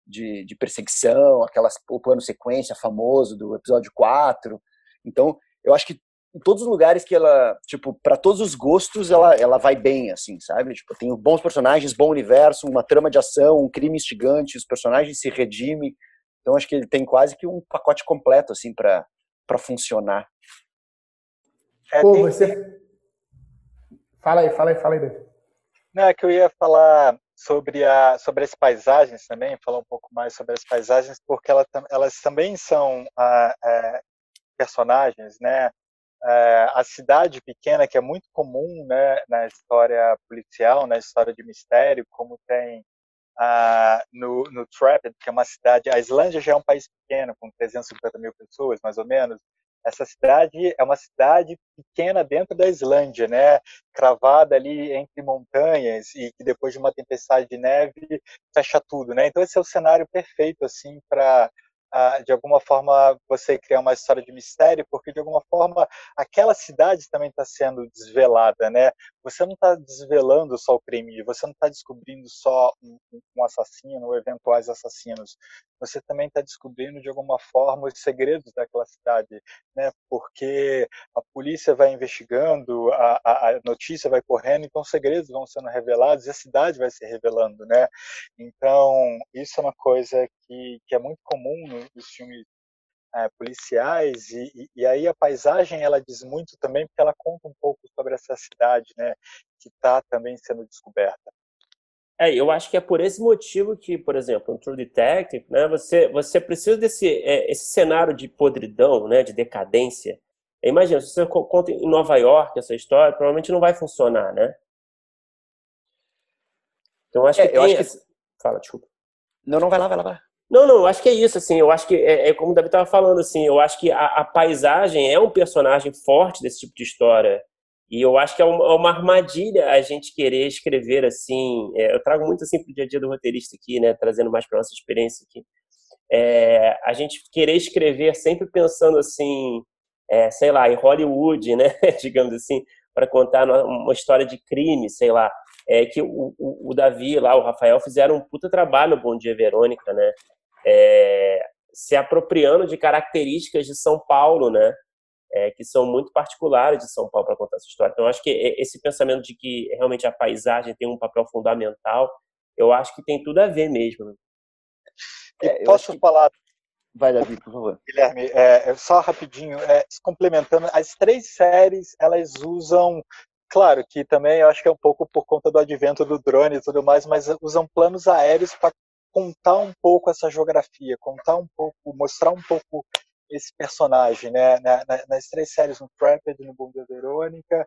de, de perseguição, aquelas, o plano sequência famoso do episódio 4. Então, eu acho que em todos os lugares que ela, tipo, para todos os gostos, ela, ela vai bem, assim, sabe? Tipo, tem bons personagens, bom universo, uma trama de ação, um crime instigante, os personagens se redimem. Então, acho que ele tem quase que um pacote completo, assim, para funcionar.
É, Pô, você... Fala aí, fala aí, fala aí.
Não, é que eu ia falar sobre, a, sobre as paisagens também, falar um pouco mais sobre as paisagens, porque ela, elas também são a, é, personagens, né? É, a cidade pequena, que é muito comum né, na história policial, na história de mistério, como tem ah, no, no Trapped, que é uma cidade. A Islândia já é um país pequeno, com 350 mil pessoas, mais ou menos, essa cidade é uma cidade pequena dentro da Islândia, né? Cravada ali entre montanhas e que depois de uma tempestade de neve fecha tudo, né? Então esse é o cenário perfeito assim para de alguma forma você criar uma história de mistério, porque de alguma forma aquela cidade também está sendo desvelada, né? Você não está desvelando só o crime, você não está descobrindo só um, um, assassino ou eventuais assassinos, você também está descobrindo de alguma forma os segredos daquela cidade, né? Porque a polícia vai investigando, a, a notícia vai correndo, então segredos vão sendo revelados e a cidade vai se revelando, né? Então isso é uma coisa que, que é muito comum dos filmes é, policiais e, e, aí a paisagem ela diz muito também porque ela conta um pouco sobre essa cidade, né, que está também sendo descoberta.
É, eu acho que é por esse motivo que, por exemplo, no True Detective, né, você você precisa desse é, esse cenário de podridão, né, de decadência. Imagina, se você conta em Nova York essa história, provavelmente não vai funcionar, né? Então acho é, que
eu acho
que fala, desculpa.
Não, não vai lá, vai lá, vai.
Não, não, acho que é isso, assim, eu acho que é, é como o David estava falando, assim, eu acho que a, a, paisagem é um personagem forte desse tipo de história, e eu acho que é uma, é uma armadilha a gente querer escrever, assim, é, eu trago muito, assim, pro dia a dia do roteirista aqui, né, trazendo mais para nossa experiência aqui, é, a gente querer escrever sempre pensando, assim, é, sei lá, em Hollywood, né, digamos assim, para contar uma história de crime, sei lá, é que o, o, o, Davi lá, o Rafael, fizeram um puta trabalho no Bom Dia Verônica, né? é, se apropriando de características de São Paulo, né? É, que são muito particulares de São Paulo para contar essa história. Então, acho que esse pensamento de que realmente a paisagem tem um papel fundamental, eu acho que tem tudo a ver mesmo. Né?
É, posso que... falar?
Vai, Davi, por favor.
Guilherme, é, só rapidinho, é, complementando, as três séries, elas usam Claro que também eu acho que é um pouco por conta do advento do drone e tudo mais, mas usam planos aéreos para contar um pouco essa geografia, contar um pouco, mostrar um pouco esse personagem, né? Na, na, nas três séries, no Trapped, no Bom da Verônica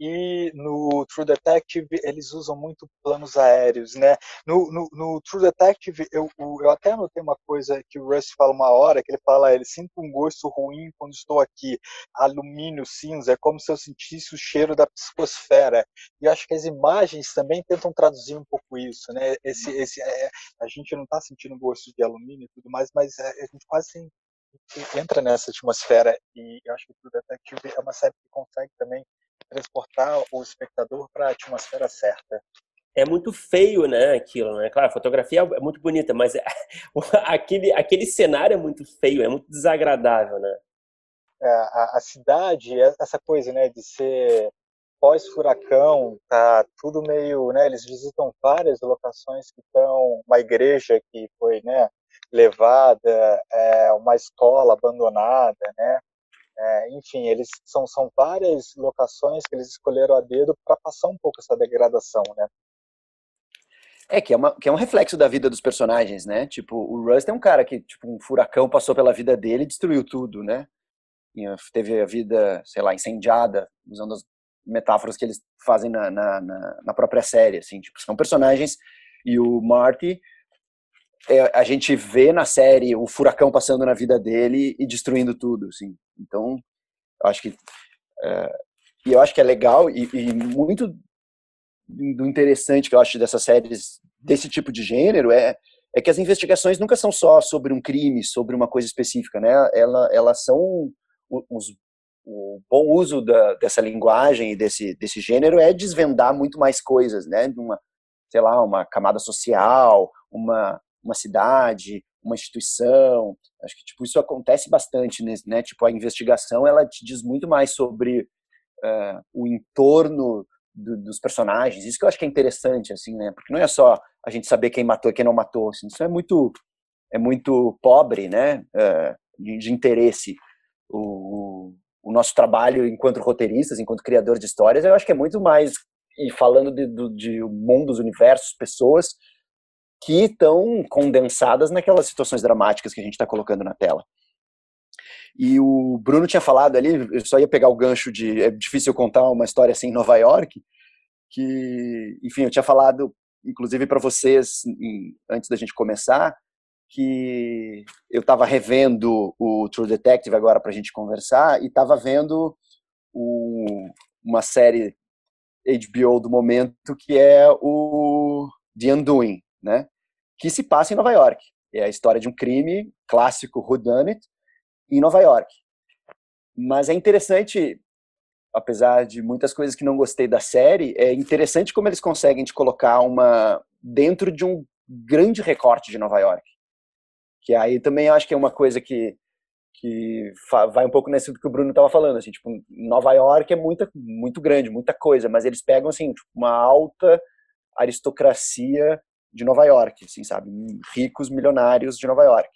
e no True Detective eles usam muito planos aéreos, né? No, no, no True Detective eu, eu até anotei uma coisa que o Russ fala uma hora, que ele fala, ele sinto um gosto ruim quando estou aqui, alumínio cinza, é como se eu sentisse o cheiro da psicosfera. E eu acho que as imagens também tentam traduzir um pouco isso, né? Esse, esse, é, a gente não está sentindo gosto de alumínio e tudo mais, mas é, a gente quase entra nessa atmosfera e eu acho que o Detective é uma série que consegue também transportar o espectador para a atmosfera certa.
É muito feio, né, aquilo, né? Claro, a fotografia é muito bonita, mas é, aquele, aquele cenário é muito feio, é muito desagradável, né?
É, a, a cidade, é essa coisa, né, de ser pós-furacão, tá tudo meio, né, eles visitam várias locações que estão, uma igreja que foi, né, levada, é, uma escola abandonada, né, é, enfim, eles são, são várias locações que eles escolheram a dedo para passar um pouco essa degradação, né?
É, que é, uma, que é um reflexo da vida dos personagens, né? Tipo, o Rust é um cara que, tipo, um furacão passou pela vida dele e destruiu tudo, né? E teve a vida, sei lá, incendiada, usando as metáforas que eles fazem na, na, na, própria série, assim. Tipo, são personagens e o Marty a gente vê na série o furacão passando na vida dele e destruindo tudo, assim. Então, eu acho que é, e eu acho que é legal e, e, muito do interessante que eu acho dessas séries desse tipo de gênero é é que as investigações nunca são só sobre um crime, sobre uma coisa específica, né? Ela, elas são os, o bom uso da, dessa linguagem e desse, desse gênero é desvendar muito mais coisas, né? Uma, sei lá, uma camada social, uma, uma cidade, uma instituição. Acho que tipo isso acontece bastante, né? Tipo a investigação ela te diz muito mais sobre uh, o entorno do, dos personagens. Isso que eu acho que é interessante, assim, né? Porque não é só a gente saber quem matou e quem não matou. Assim, isso é muito é muito pobre, né? Uh, de, de, interesse. O, o nosso trabalho enquanto roteiristas, enquanto criadores de histórias, eu acho que é muito mais e falando de, de, de mundos, universos, pessoas, que estão condensadas naquelas situações dramáticas que a gente está colocando na tela. E o Bruno tinha falado ali, eu só ia pegar o gancho de é difícil contar uma história assim em Nova York, que, enfim, eu tinha falado, inclusive para vocês, antes da gente começar, que eu estava revendo o True Detective agora para a gente conversar e estava vendo o, uma série HBO do momento que é o The Undoing, né? Que se passa em Nova York. É a história de um crime clássico whodunit em Nova York. Mas é interessante, apesar de muitas coisas que não gostei da série, é interessante como eles conseguem te colocar uma dentro de um grande recorte de Nova York. Que aí também acho que é uma coisa que que vai um pouco nesse do que o Bruno estava falando, assim, tipo, Nova York é muita, muito grande, muita coisa, mas eles pegam, assim, tipo, uma alta aristocracia de Nova York, assim, sabe? Ricos milionários de Nova York.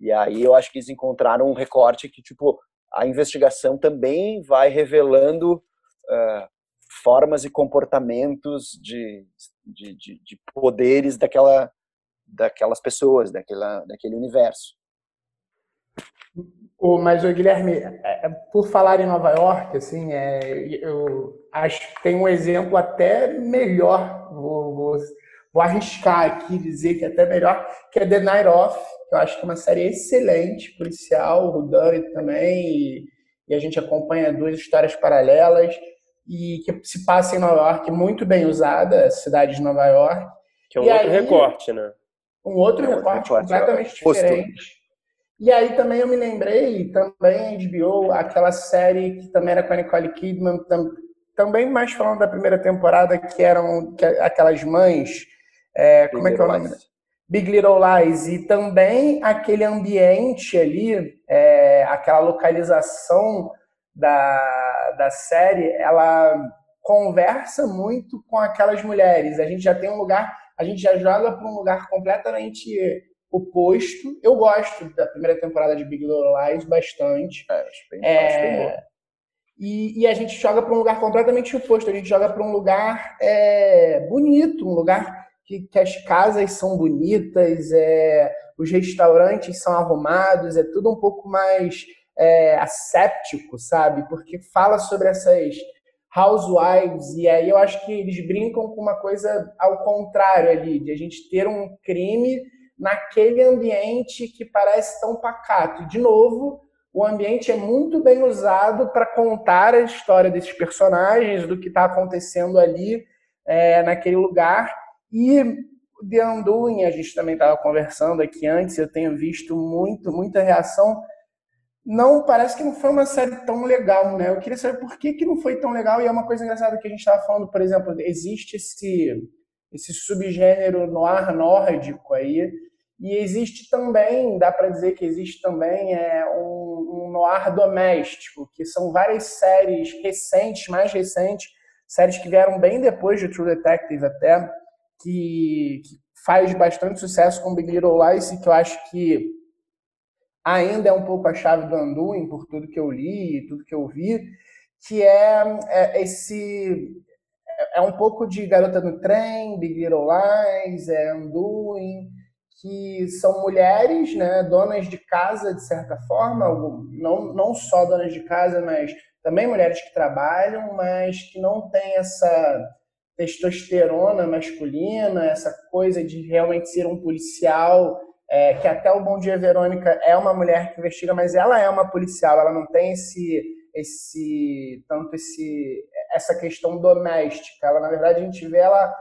E aí eu acho que eles encontraram um recorte que, tipo, a investigação também vai revelando uh, formas e comportamentos de, de, de, de, poderes daquela, daquelas pessoas, daquela, daquele universo.
O, mas o Guilherme, é, é, por falar em Nova York, assim, é, eu acho que tem um exemplo até melhor. Vou, vou, vou arriscar aqui dizer que é até melhor, que é The Night Off, que eu acho que é uma série excelente, policial, o também, e, e a gente acompanha duas histórias paralelas e que se passa em Nova York, muito bem usada, a cidade de Nova York.
Que é um e outro aí, recorte, né?
Um outro é recorte, recorte completamente diferente. E aí também eu me lembrei, também HBO, aquela série que também era com a Nicole Kidman, tam, também mais falando da primeira temporada, que eram que, aquelas mães, é, como é que é o nome? Big Little Lies. E também aquele ambiente ali, é, aquela localização da, da série, ela conversa muito com aquelas mulheres. A gente já tem um lugar, a gente já joga para um lugar completamente oposto. Eu gosto da primeira temporada de Big Little Lies bastante. É, acho bem, é... acho bem bom. E, e, a gente joga para um lugar completamente oposto. A gente joga para um lugar é, bonito, um lugar que, que, as casas são bonitas, é, os restaurantes são arrumados, é tudo um pouco mais é, asséptico, sabe? Porque fala sobre essas housewives, e aí eu acho que eles brincam com uma coisa ao contrário ali, de a gente ter um crime naquele ambiente que parece tão pacato. De novo, o ambiente é muito bem usado para contar a história desses personagens, do que está acontecendo ali é, naquele lugar. E The Undoing, a gente também estava conversando aqui antes, eu tenho visto muito, muita reação. Não, parece que não foi uma série tão legal, né? Eu queria saber por que, que não foi tão legal, e é uma coisa engraçada que a gente estava falando, por exemplo, existe esse, esse subgênero no ar nórdico aí, e existe também, dá para dizer que existe também é, um, um noir doméstico, que são várias séries recentes, mais recentes, séries que vieram bem depois de True Detective até, que, que faz bastante sucesso com Big Little Lies, e que eu acho que ainda é um pouco a chave do Anduin, por tudo que eu li e tudo que eu vi, que é, é esse é um pouco de Garota no Trem, Big Little Lies, é Anduin, que são mulheres, né, donas de casa, de certa forma, não, não só donas de casa, mas também mulheres que trabalham, mas que não têm essa testosterona masculina, essa coisa de realmente ser um policial, é, que até o Bom Dia Verônica é uma mulher que investiga, mas ela é uma policial, ela não tem esse, esse tanto esse essa questão doméstica. Ela, na verdade, a gente vê ela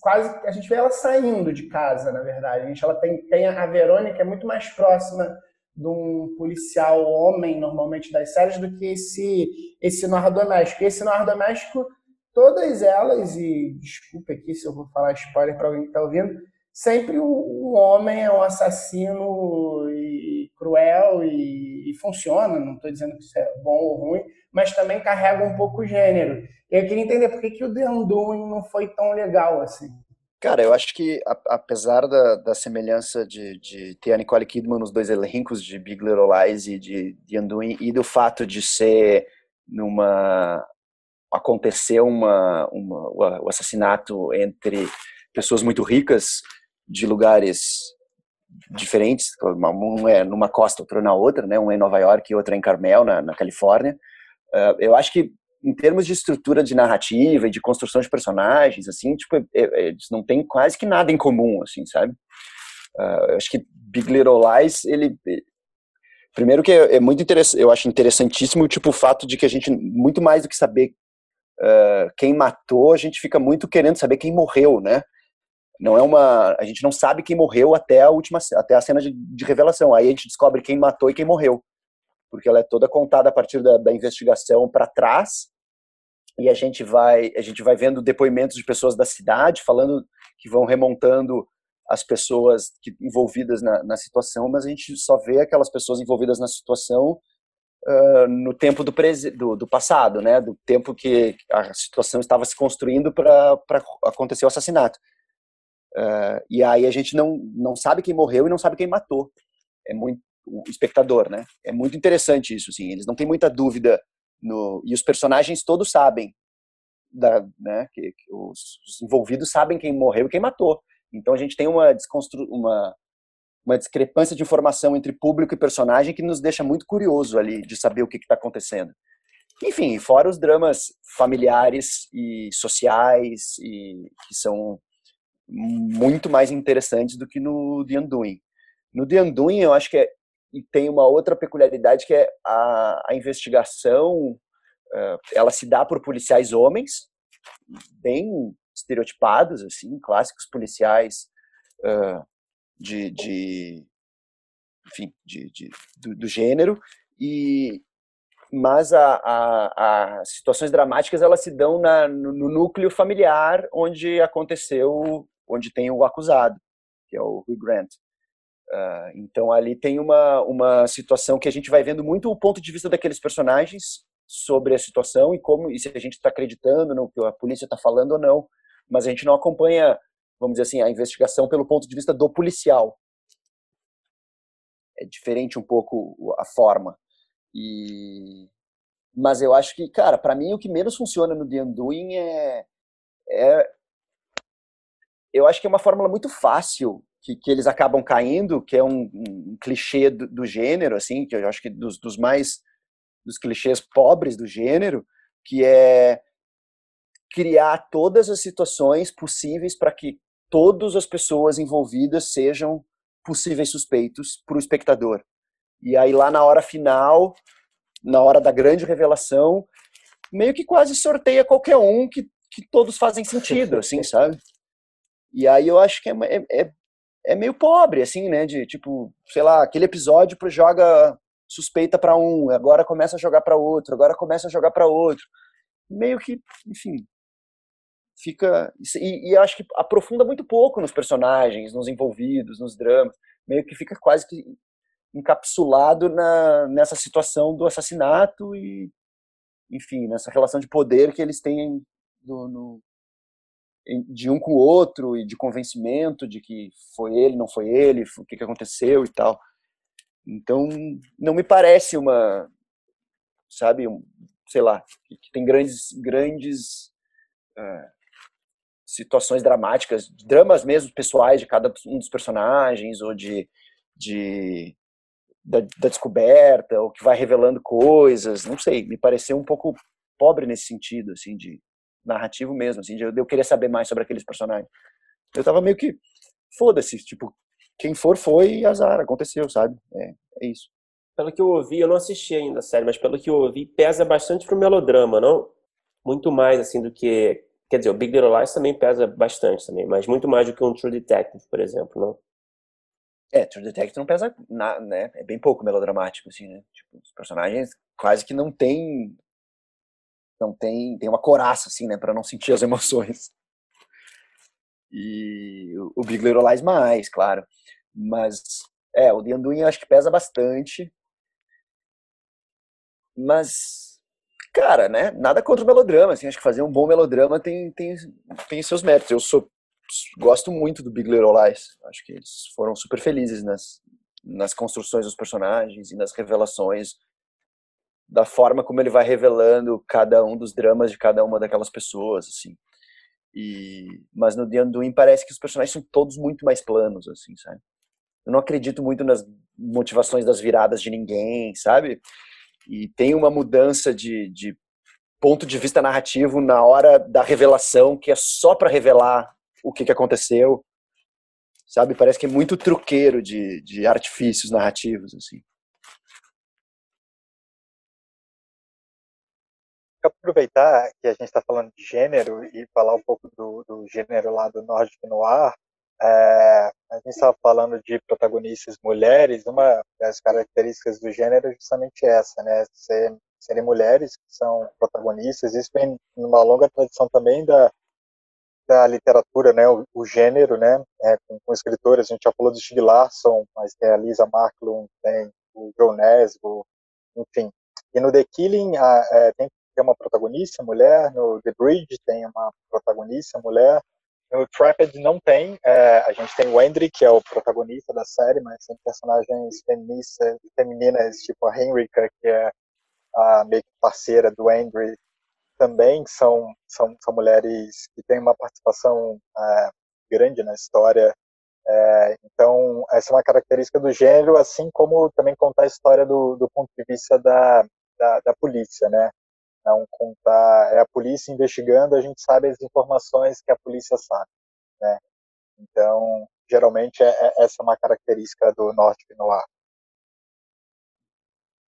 quase a gente vê ela saindo de casa, na verdade. A gente ela tem, tem a Verônica é muito mais próxima de um policial homem normalmente das séries do que esse esse doméstico. Esse doméstico, todas elas e desculpe aqui se eu vou falar spoiler para alguém que está ouvindo, sempre o, o, homem é um assassino e, cruel e, e funciona. Não estou dizendo que isso é bom ou ruim, mas também carrega um pouco o gênero. Eu queria entender por que, que o The Undoing não foi tão legal assim.
Cara, eu acho que apesar da, da semelhança de, de ter a Nicole Kidman nos dois elencos de Big Little Lies e de The Undoing e do fato de ser numa acontecer uma, uma o assassinato entre pessoas muito ricas de lugares diferentes, um é numa costa, outro na outra, né? Um é em Nova York e outro é em Carmel, na, na Califórnia. Uh, eu acho que em termos de estrutura de narrativa e de construção de personagens, assim, tipo, é, é, eles não têm quase que nada em comum, assim, sabe? Uh, eu acho que Big Little Lies, ele primeiro que é, é muito interessante, eu acho interessantíssimo tipo o fato de que a gente muito mais do que saber uh, quem matou, a gente fica muito querendo saber quem morreu, né? Não é uma, a gente não sabe quem morreu até a última, até a cena de, de revelação. Aí a gente descobre quem matou e quem morreu porque ela é toda contada a partir da, da investigação para trás e a gente vai a gente vai vendo depoimentos de pessoas da cidade falando que vão remontando as pessoas que, envolvidas na, na situação, mas a gente só vê aquelas pessoas envolvidas na situação uh, no tempo do, do, do, passado, né, do tempo que a situação estava se construindo para acontecer o assassinato. Uh, e aí a gente não, não sabe quem morreu e não sabe quem matou. é muito o espectador, né? É muito interessante isso, assim. Eles não têm muita dúvida no e os personagens todos sabem da, né? Que, que os, os, envolvidos sabem quem morreu e quem matou. Então a gente tem uma desconstru uma uma discrepância de informação entre público e personagem que nos deixa muito curioso ali de saber o que está acontecendo. Enfim, fora os dramas familiares e sociais e que são muito mais interessantes do que no The Undoing. No The Undoing, eu acho que é, e tem uma outra peculiaridade que é a, a investigação, uh, ela se dá por policiais homens, bem estereotipados, assim, clássicos policiais uh, de, de, enfim, de, de do, do, gênero, e mas as situações dramáticas elas se dão na, no, no, núcleo familiar onde aconteceu, onde tem o acusado, que é o Hugh Grant. Uh, então ali tem uma, uma situação que a gente vai vendo muito o ponto de vista daqueles personagens sobre a situação e como e se a gente está acreditando no que a polícia está falando ou não, mas a gente não acompanha, vamos dizer assim, a investigação pelo ponto de vista do policial. É diferente um pouco a forma. E mas eu acho que, cara, para mim o que menos funciona no The Undoing é, é eu acho que é uma fórmula muito fácil que, que eles acabam caindo, que é um, um clichê do, do, gênero, assim, que eu acho que dos, dos mais dos clichês pobres do gênero, que é criar todas as situações possíveis para que todas as pessoas envolvidas sejam possíveis suspeitos para o espectador. E aí lá na hora final, na hora da grande revelação, meio que quase sorteia qualquer um que, que todos fazem sentido, assim, sabe? E aí eu acho que é, é, é é meio pobre, assim, né? De tipo, sei lá, aquele episódio joga suspeita para um, agora começa a jogar para outro, agora começa a jogar para outro. Meio que, enfim, fica. E, e acho que aprofunda muito pouco nos personagens, nos envolvidos, nos dramas. Meio que fica quase que encapsulado na, nessa situação do assassinato e, enfim, nessa relação de poder que eles têm do, no, de um com o outro e de convencimento de que foi ele, não foi ele, o que, que aconteceu e tal. Então, não me parece uma, sabe, um, sei lá, que tem grandes, grandes uh, situações dramáticas, dramas mesmo pessoais de cada um dos personagens ou de, de da, da descoberta ou que vai revelando coisas, não sei, me pareceu um pouco pobre nesse sentido, assim, de narrativo mesmo, assim, de eu, eu queria saber mais sobre aqueles personagens. Eu tava meio que, foda-se, tipo, quem for foi azar, aconteceu, sabe? É, é isso.
Pelo que eu ouvi, eu não assisti ainda a série, mas pelo que eu ouvi, pesa bastante pro melodrama, não? Muito mais, assim, do que... Quer dizer, o Big Little Lies também pesa bastante também, mas muito mais do que um True Detective, por exemplo, não?
É, True Detective não pesa, na, né? É bem pouco melodramático, assim, né? Tipo, os personagens quase que não tem não tem tem uma coraça assim, né, para não sentir as emoções. E o Big Little Lies mais, claro. Mas é, o The eu acho que pesa bastante. Mas cara, né, nada contra o melodrama, assim, acho que fazer um bom melodrama tem tem tem seus méritos. Eu sou gosto muito do Big Little Lies. Acho que eles foram super felizes nas nas construções dos personagens e nas revelações da forma como ele vai revelando cada um dos dramas de cada uma daquelas pessoas, assim. E, mas no The Undoing parece que os personagens são todos muito mais planos, assim, sabe? Eu não acredito muito nas motivações das viradas de ninguém, sabe? E tem uma mudança de, de ponto de vista narrativo na hora da revelação, que é só para revelar o que, que aconteceu, sabe? Parece que é muito truqueiro de, de artifícios narrativos, assim.
aproveitar que a gente está falando de gênero e falar um pouco do, do gênero lá do Nórdico Noir, é, a gente estava falando de protagonistas mulheres, uma das características do gênero é justamente essa, né? Ser, serem mulheres que são protagonistas, isso vem numa longa tradição também da, da literatura, né? O, o gênero, né? É, com, com, escritores, a gente já falou do Stieg Larsson, mas tem a Lisa Marklund, tem o Joe Nesbo, enfim. E no The Killing a, é, tem tem uma protagonista mulher, no The Bridge tem uma protagonista mulher, no Trapped não tem. É, a gente tem o Henry, que é o protagonista da série, mas tem personagens feministas, femininas, tipo a Henrika, que é a meio que parceira do Henry, também são, são, são mulheres que têm uma participação é, grande na história. É, então, essa é uma característica do gênero, assim como também contar a história do, do ponto de vista da, da, da polícia, né? Não contar, é a polícia investigando, a gente sabe as informações que a polícia sabe, né? Então, geralmente, é, é essa é uma característica do Norte Noir.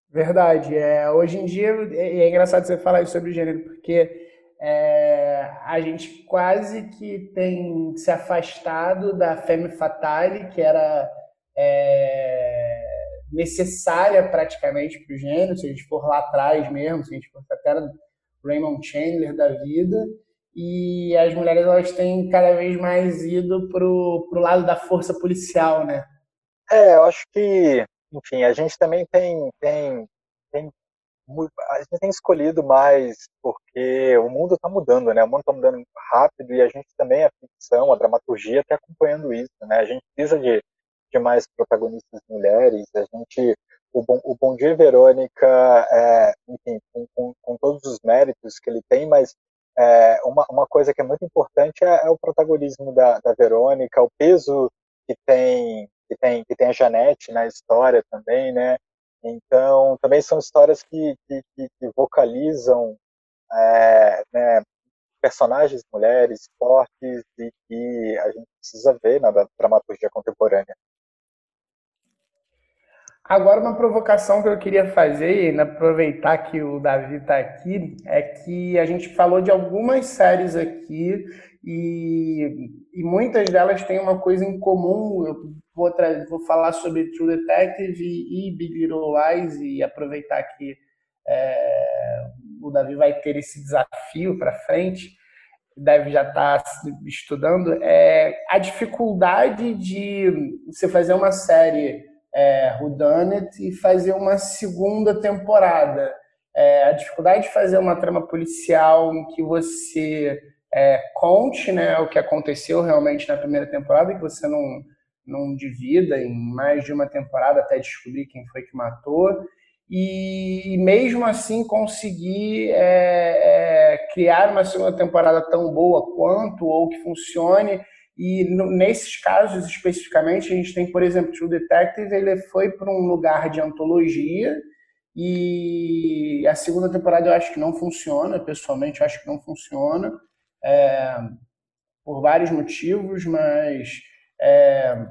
Verdade. É, hoje em dia, é, é engraçado você falar isso sobre gênero, porque é, a gente quase que tem se afastado da femme fatale, que era é, necessária praticamente para o gênero, se a gente for lá atrás mesmo, se a gente for até Raymond Chandler da vida, e as mulheres elas têm cada vez mais ido para o lado da força policial, né?
É, eu acho que enfim, a gente também tem, tem, tem a gente tem escolhido mais porque o mundo está mudando, né? O mundo está mudando rápido e a gente também, a ficção, a dramaturgia está acompanhando isso, né? A gente precisa de, de mais protagonistas mulheres, a gente, o Bom, o Bom Dia Verônica, é, enfim, com, com, com, todos os méritos que ele tem, mas é, uma, uma coisa que é muito importante é, é o protagonismo da, da Verônica, o peso que tem que tem, que tem a Janete na história também, né? Então, também são histórias que, que, que vocalizam é, né, personagens mulheres fortes e que a gente precisa ver na dramaturgia contemporânea.
Agora, uma provocação que eu queria fazer, e aproveitar que o Davi está aqui, é que a gente falou de algumas séries aqui e, e muitas delas têm uma coisa em comum. Eu vou, vou falar sobre True Detective e, e Big Little Lies e aproveitar que é, o Davi vai ter esse desafio para frente, deve já estar tá estudando, é a dificuldade de você fazer uma série é, Whodunit e fazer uma segunda temporada. É, a dificuldade de fazer uma trama policial em que você é, conte né, o que aconteceu realmente na primeira temporada, que você não, não divida em mais de uma temporada até descobrir quem foi que matou, e mesmo assim conseguir é, é, criar uma segunda temporada tão boa quanto, ou que funcione. E nesses casos especificamente, a gente tem, por exemplo, o Detective, ele foi para um lugar de antologia, e a segunda temporada eu acho que não funciona, pessoalmente eu acho que não funciona é, por vários motivos, mas é,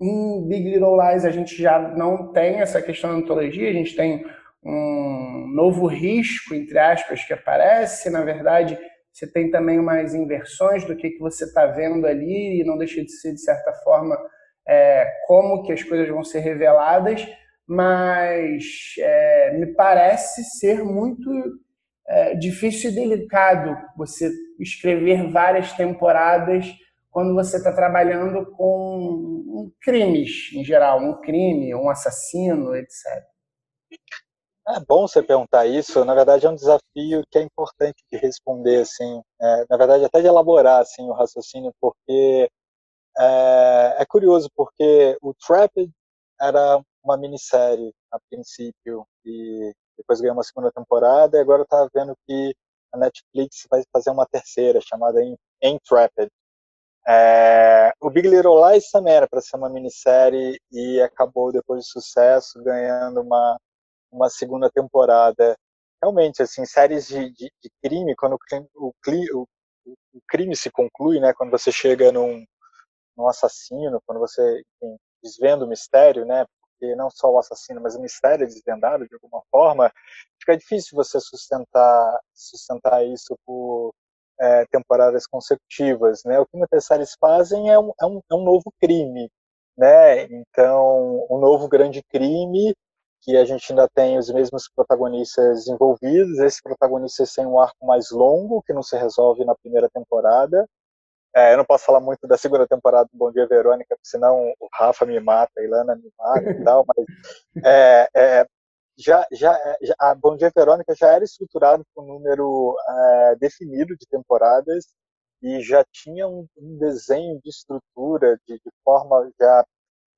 em Big Little Lies a gente já não tem essa questão da antologia, a gente tem um novo risco, entre aspas, que aparece, na verdade você tem também umas inversões do que, que você está vendo ali e não deixa de ser, de certa forma, é, como que as coisas vão ser reveladas, mas é, me parece ser muito é, difícil e delicado você escrever várias temporadas quando você está trabalhando com crimes em geral, um crime, um assassino, etc.
É bom você perguntar isso. Na verdade, é um desafio que é importante de responder, assim. É, na verdade, até de elaborar assim o raciocínio, porque é, é curioso, porque o Trapped era uma minissérie a princípio e depois ganhou uma segunda temporada, e agora tá vendo que a Netflix vai fazer uma terceira, chamada Entrapped. É, o Big Little Lies também era para ser uma minissérie e acabou, depois de sucesso, ganhando uma, uma segunda temporada. Realmente, assim, séries de, de, de crime, quando o crime, o, o, crime se conclui, né, quando você chega num, num assassino, quando você enfim, desvenda o mistério, né, porque não só o assassino, mas o mistério é desvendado de alguma forma, fica difícil você sustentar, sustentar isso por é, temporadas consecutivas, né? O que muitas séries fazem é um, é um, é um novo crime, né? Então, um novo grande crime que a gente ainda tem os mesmos protagonistas envolvidos, esses protagonistas têm um arco mais longo, que não se resolve na primeira temporada, é, eu não posso falar muito da segunda temporada do Bom Dia Verônica, senão o Rafa me mata, a Ilana me mata e tal, mas é, é, já, já, já, a Bom Dia Verônica já era estruturado com um número é, definido de temporadas e já tinha um, um desenho de estrutura, de, de forma já,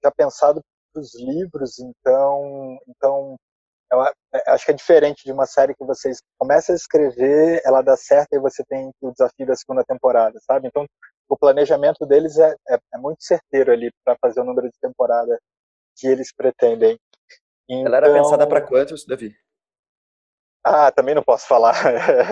já pensado os livros, então, então eu é, acho que é diferente de uma série que vocês começam a escrever, ela dá certo e você tem o desafio da segunda temporada, sabe? Então, o planejamento deles é, é, é muito certeiro ali para fazer o número de temporada que eles pretendem.
Então... Ela era pensada para quantos, Davi?
Ah, também não posso falar.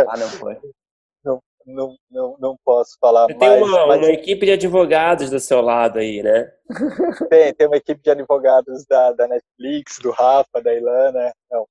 Ah, não foi.
não, não, não, não posso falar. Você
tem uma, mas... uma equipe de advogados do seu lado aí, né?
Tem, tem uma equipe de advogados da, da Netflix, do Rafa, da Ilana. Não.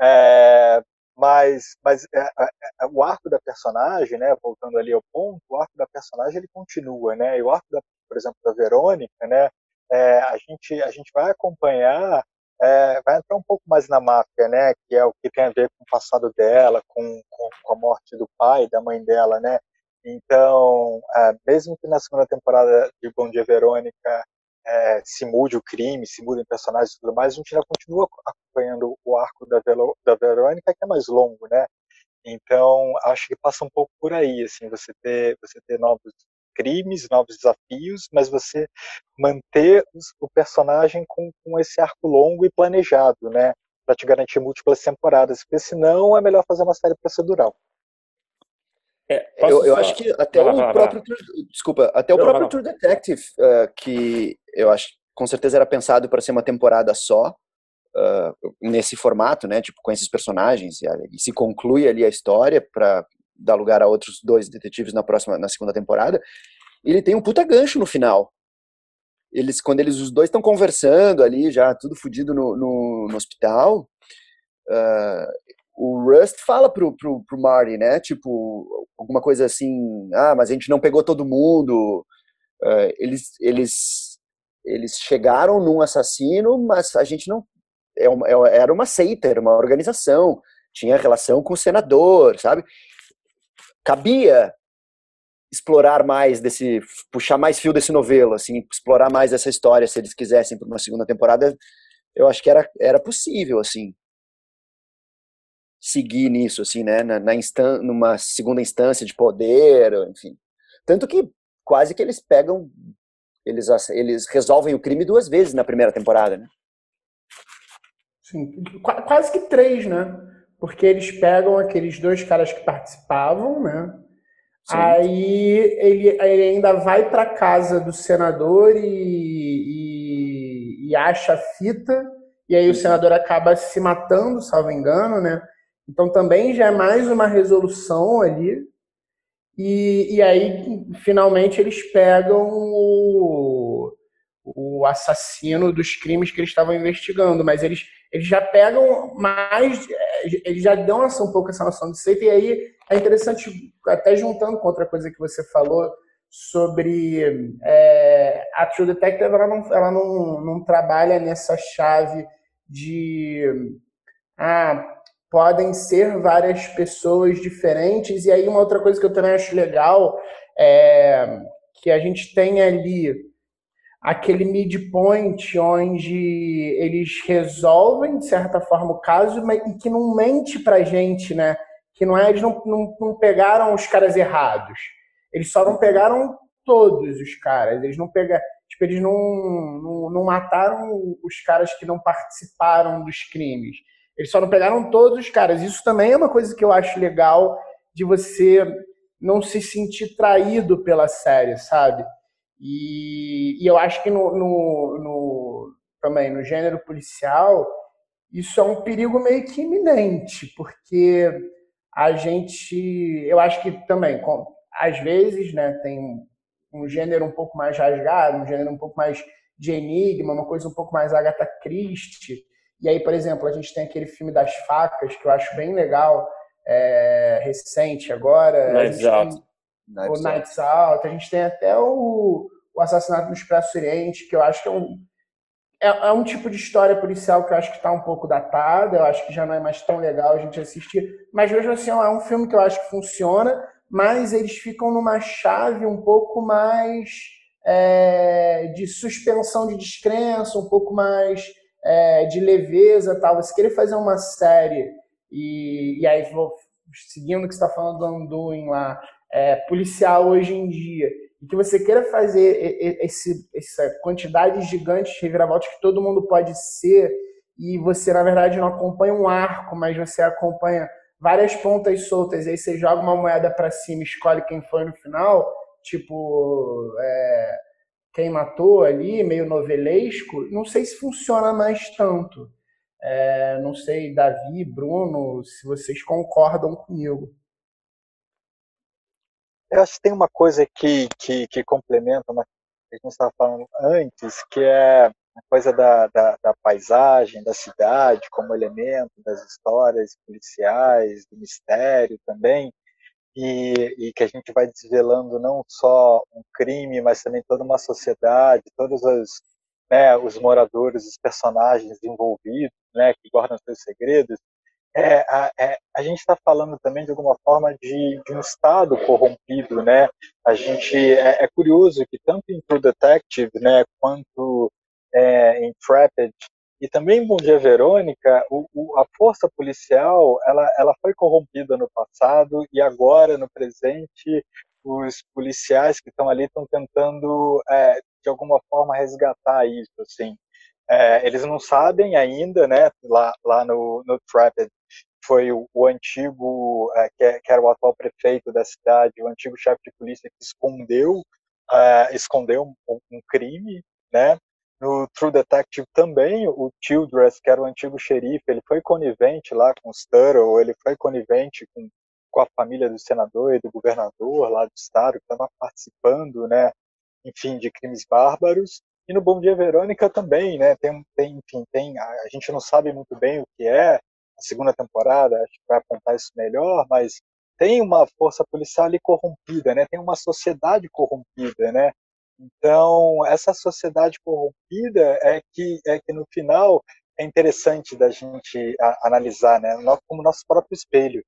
É, mas mas é, é, é, o arco da personagem, né, voltando ali ao ponto, o arco da personagem ele continua, né? E o arco, da, por exemplo, da Verônica, né? É, a gente a gente vai acompanhar é, vai entrar um pouco mais na máfia, né? Que é o que tem a ver com o passado dela, com, com, com a morte do pai, da mãe dela, né? Então, é, mesmo que na segunda temporada de Bom Dia Verônica é, se mude o crime, se mudem personagens e tudo mais, a gente ainda continua acompanhando o arco da, Velo, da Verônica, que é mais longo, né? Então, acho que passa um pouco por aí, assim, você ter, você ter novos crimes, novos desafios, mas você manter o personagem com, com esse arco longo e planejado, né? Para te garantir múltiplas temporadas, porque senão é melhor fazer uma série procedural.
É, eu, eu acho que até o próprio desculpa, até o próprio True Detective, uh, que eu acho com certeza era pensado para ser uma temporada só, uh, nesse formato, né? Tipo com esses personagens e, e se conclui ali a história para dar lugar a outros dois detetives na próxima, na segunda temporada. Ele tem um puta gancho no final. Eles, quando eles os dois estão conversando ali, já tudo fodido no, no, no, hospital, uh, o Rust fala pro, pro, pro Marty, né? Tipo, alguma coisa assim, ah, mas a gente não pegou todo mundo. Uh, eles, eles, eles chegaram num assassino, mas a gente não. É uma, é, era uma seita, era uma organização, tinha relação com o senador, sabe? Cabia explorar mais desse, puxar mais fio desse novelo, assim, explorar mais essa história, se eles quisessem para uma segunda temporada, eu acho que era, era possível, assim, seguir nisso, assim, né, na, na instan numa segunda instância de poder, enfim. Tanto que quase que eles pegam, eles, eles resolvem o crime duas vezes na primeira temporada, né?
Sim, quase que três, né? Porque eles pegam aqueles dois caras que participavam, né? Sim. Aí ele, ele, ainda vai para casa do senador e, e, e, acha a fita, e aí o senador acaba se matando, salvo engano, né? Então também já é mais uma resolução ali. E, e aí, finalmente, eles pegam o, o assassino dos crimes que eles estavam investigando, mas eles, eles já pegam mais, eles já dão essa, um pouco essa noção de seita, e aí é interessante, até juntando com outra coisa que você falou, sobre é, a True Detective, ela, não, ela não, não trabalha nessa chave de ah, podem ser várias pessoas diferentes, e aí uma outra coisa que eu também acho legal é que a gente tem ali aquele midpoint onde eles resolvem, de certa forma, o caso e que não mente pra gente, né? Que não é, eles não, não, não pegaram os caras errados. Eles só não pegaram todos os caras. Eles não pegaram. Tipo, eles não, não, não mataram os caras que não participaram dos crimes. Eles só não pegaram todos os caras. Isso também é uma coisa que eu acho legal de você não se sentir traído pela série, sabe? E, e eu acho que no, no, no, também no gênero policial isso é um perigo meio que iminente, porque a gente, eu acho que também, às vezes, né, tem um gênero um pouco mais rasgado, um gênero um pouco mais de enigma, uma coisa um pouco mais Agatha Christie. E aí, por exemplo, a gente tem aquele filme das facas, que eu acho bem legal, é, recente agora.
Out.
O Nights Out. A gente tem até o, o Assassinato no Expresso Oriente, que eu acho que é um, é, é um tipo de história policial que eu acho que está um pouco datada, eu acho que já não é mais tão legal a gente assistir, mas mesmo assim é um filme que eu acho que funciona, mas eles ficam numa chave um pouco mais é, de suspensão de descrença, um pouco mais é, de leveza tal. Você querer fazer uma série e, e aí vou seguindo o que você está falando do Undoing lá,
é, policial hoje em dia e que você queira fazer esse, essa quantidade gigante de reviravoltas que todo mundo pode ser e você, na verdade, não acompanha um arco, mas você acompanha várias pontas soltas, e aí você joga uma moeda para cima escolhe quem foi no final, tipo, é, quem matou ali, meio novelesco, não sei se funciona mais tanto. É, não sei, Davi, Bruno, se vocês concordam comigo.
Eu acho que tem uma coisa que, que, que complementa uma que a gente estava falando antes, que é a coisa da, da, da, paisagem, da cidade como elemento das histórias policiais, do mistério também, e, e, que a gente vai desvelando não só um crime, mas também toda uma sociedade, todos os, né, os moradores, os personagens envolvidos, né, que guardam seus segredos, é, a, é, a gente está falando também de alguma forma de, de, um estado corrompido, né? A gente é, é, curioso que tanto em True Detective, né, quanto é, em Trapped e também em Bom Dia Verônica, o, o, a força policial ela, ela foi corrompida no passado e agora no presente os policiais que estão ali estão tentando é, de alguma forma resgatar isso, assim. É, eles não sabem ainda, né? Lá, lá no, no Trapped foi o, o antigo, é, que, é, que, era o atual prefeito da cidade, o antigo chefe de polícia que escondeu, é, escondeu um, um, crime, né? No True Detective também, o Childress, que era o antigo xerife, ele foi conivente lá com os Turtle, ele foi conivente com, com a família do senador e do governador lá do estado, que estava participando, né, enfim, de crimes bárbaros. E no Bom Dia Verônica também, né, tem, tem, enfim, tem, a, a gente não sabe muito bem o que é, a segunda temporada, acho que vai apontar isso melhor, mas tem uma força policial ali corrompida, né? Tem uma sociedade corrompida, né? Então, essa sociedade corrompida é que, é que no final é interessante da gente a, analisar, né? como nosso próprio espelho.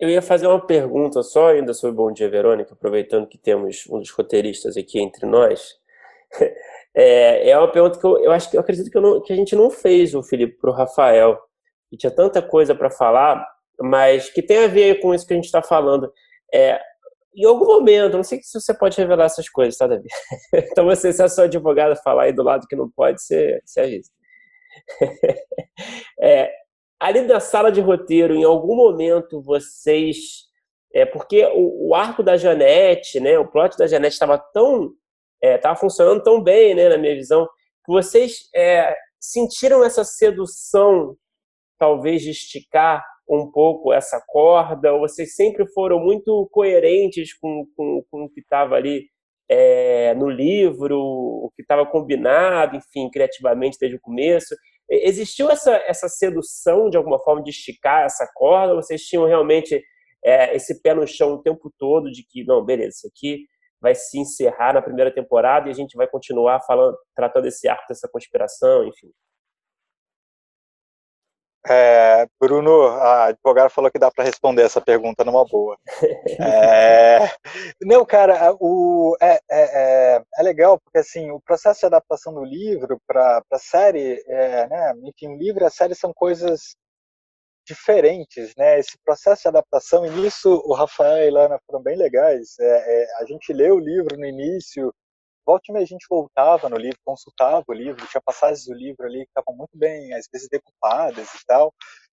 Eu ia fazer uma pergunta só ainda sobre Bom Dia Verônica, aproveitando que temos um dos roteiristas aqui entre nós. É, é uma pergunta que eu, eu acho que eu acredito que, eu não, que a gente não fez, o Felipe, para o Rafael. E tinha tanta coisa para falar, mas que tem a ver com isso que a gente está falando. É, em algum momento, não sei se você pode revelar essas coisas, tá, Davi? então, você, se a sua advogada falar aí do lado que não pode, você, você avisa. é, ali da sala de roteiro, em algum momento vocês. É, porque o, o arco da Janete, né, o plot da Janete estava tão. estava é, funcionando tão bem, né, na minha visão, que vocês é, sentiram essa sedução, talvez, de esticar um pouco essa corda, ou vocês sempre foram muito coerentes com, com, com o que estava ali é, no livro, o que estava combinado, enfim, criativamente desde o começo. Existiu essa, essa sedução, de alguma forma, de esticar essa corda, vocês tinham realmente é, esse pé no chão o tempo todo de que, não, beleza, isso aqui vai se encerrar na primeira temporada e a gente vai continuar falando, tratando esse arco dessa conspiração, enfim.
É, Bruno, a advogada falou que dá para responder essa pergunta numa boa. É, não, cara, o, é, é, é, é, legal porque assim o processo de adaptação do livro para a série, é, né, enfim, o livro e a série são coisas diferentes, né? Esse processo de adaptação e nisso o Rafael e a Ilana foram bem legais. É, a gente leu o livro no início volta e a gente voltava no livro, consultava o livro, tinha passagens do livro ali que estavam muito bem, às vezes decupadas e tal,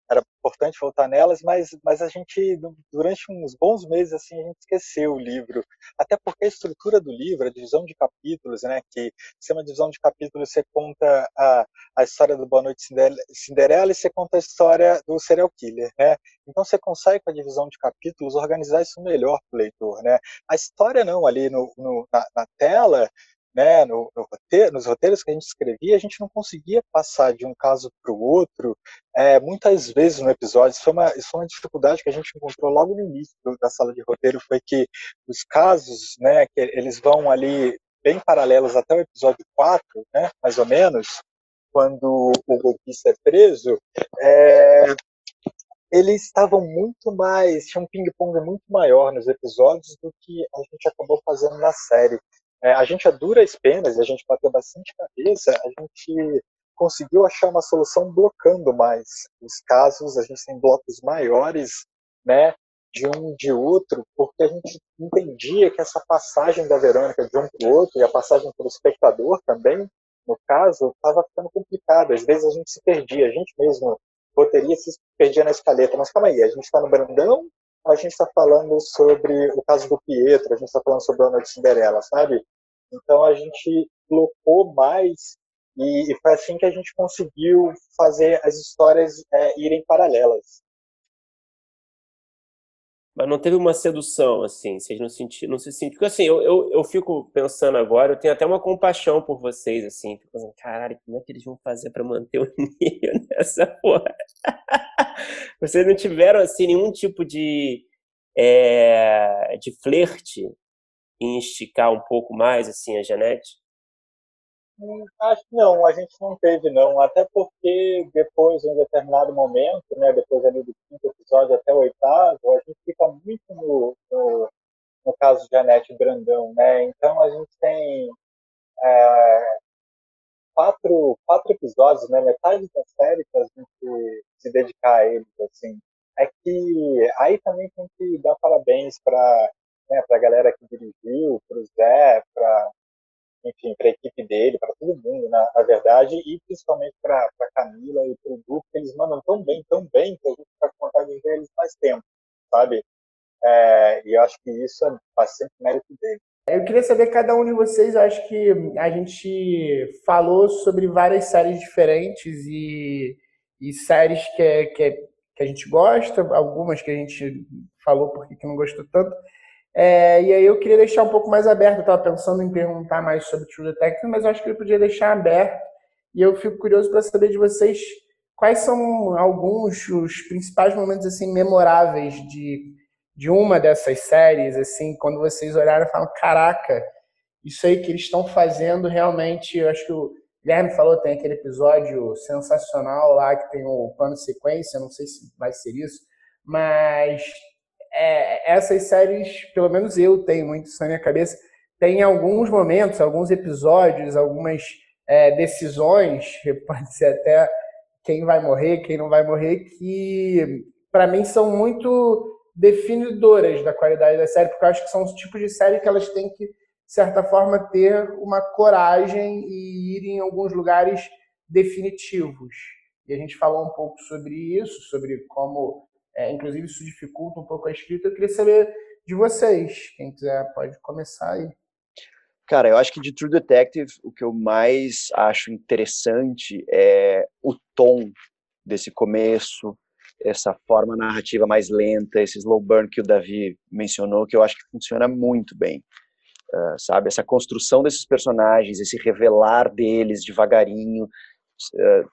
era importante voltar nelas, mas, mas a gente, durante uns bons meses, assim, a gente esqueceu o livro, até porque a estrutura do livro, a divisão de capítulos, né, que se é uma divisão de capítulos, você conta a, a história do Boa Noite Cinderela e você conta a história do serial killer, né, então você consegue com a divisão de capítulos organizar isso melhor para o leitor, né, a história não, ali no, no na, na tela, né, no, no roteiro, nos roteiros que a gente escrevia, a gente não conseguia passar de um caso para o outro é, muitas vezes no episódio. Isso foi, uma, isso foi uma dificuldade que a gente encontrou logo no início da sala de roteiro, foi que os casos, né, que eles vão ali bem paralelos até o episódio 4, né, mais ou menos, quando o golpista é preso, é, eles estavam muito mais, tinha um ping-pong muito maior nos episódios do que a gente acabou fazendo na série é, a gente a duras penas, a gente bateu bastante cabeça, a gente conseguiu achar uma solução blocando mais os casos, a gente tem blocos maiores, né? de um de outro, porque a gente entendia que essa passagem da Verônica de um para o outro, e a passagem para o espectador também, no caso, estava ficando complicado. Às vezes a gente se perdia, a gente mesmo, roteirista, se perdia na escaleta. Mas calma aí, a gente está no Brandão a gente está falando sobre o caso do Pietro, a gente está falando sobre a Noite Cinderela, sabe? Então a gente colocou mais e, e, foi assim que a gente conseguiu fazer as histórias é, irem paralelas.
Mas não teve uma sedução, assim, vocês não sentiram, não se sentiram. Porque assim, eu, eu, eu fico pensando agora, eu tenho até uma compaixão por vocês, assim, fico pensando, caralho, como é que eles vão fazer para manter o nível nessa porra? vocês não tiveram, assim, nenhum tipo de, é, de flerte em esticar um pouco mais, assim, a Janete?
Hum, acho que não, a gente não teve não, até porque depois, em determinado momento, né, depois ali do quinto episódio até o oitavo, a gente fica muito no, no, no caso de Anete Brandão, né, então a gente tem é, quatro, quatro episódios, né, metade da série para a gente se dedicar a eles, assim, é que aí também tem que dar parabéns para né, a galera que dirigiu, para o Zé, para enfim, para a equipe dele, para todo mundo, na, na, verdade, e principalmente para a Camila e para o grupo, que eles mandam tão bem, tão bem, que a gente fica com vontade de ver eles mais tempo, sabe? É, e eu acho que isso é bastante mérito dele.
Eu queria saber, cada um de vocês, acho que a gente falou sobre várias séries diferentes e, e séries que, é, que, é, que a gente gosta, algumas que a gente falou porque que não gostou tanto. É, e aí eu queria deixar um pouco mais aberto, eu estava pensando em perguntar mais sobre True Detective, mas eu acho que eu podia deixar aberto. E eu fico curioso para saber de vocês quais são alguns os principais momentos assim memoráveis de, de uma dessas séries, assim, quando vocês olharam e falam, caraca, isso aí que eles estão fazendo realmente, eu acho que o Guilherme falou, tem aquele episódio sensacional lá que tem o plano sequência, não sei se vai ser isso, mas é, essas séries, pelo menos eu tenho muito isso na minha cabeça, tem alguns momentos, alguns episódios, algumas é, decisões, pode ser até quem vai morrer, quem não vai morrer, que para mim são muito definidoras da qualidade da série, porque eu acho que são os tipos de série que elas têm que, de certa forma, ter uma coragem e ir em alguns lugares definitivos. E a gente falou um pouco sobre isso, sobre como é, inclusive, isso dificulta um pouco a escrita. Eu queria saber de vocês. Quem quiser pode começar aí.
Cara, eu acho que de True Detective, o que eu mais acho interessante é o tom desse começo, essa forma narrativa mais lenta, esse slow burn que o Davi mencionou, que eu acho que funciona muito bem. Uh, sabe? Essa construção desses personagens, esse revelar deles devagarinho. Uh,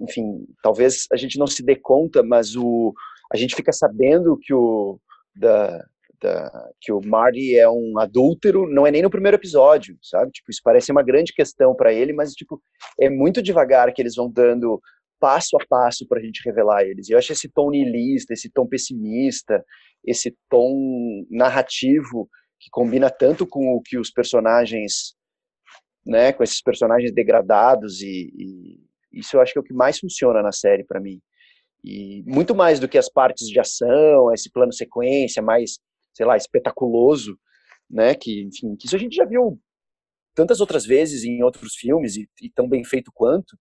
enfim, talvez a gente não se dê conta, mas o, a gente fica sabendo que o, da, da, que o Marty é um adúltero, não é nem no primeiro episódio, sabe? Tipo, isso parece uma grande questão para ele, mas tipo, é muito devagar que eles vão dando passo a passo para a gente revelar eles. E eu acho esse tom niilista, esse tom pessimista, esse tom narrativo que combina tanto com o que os personagens, né, com esses personagens degradados e, e isso eu acho que é o que mais funciona na série para mim. E muito mais do que as partes de ação, esse plano sequência mais, sei lá, espetaculoso, né? Que, enfim, que isso a gente já viu tantas outras vezes em outros filmes e, e tão bem feito quanto.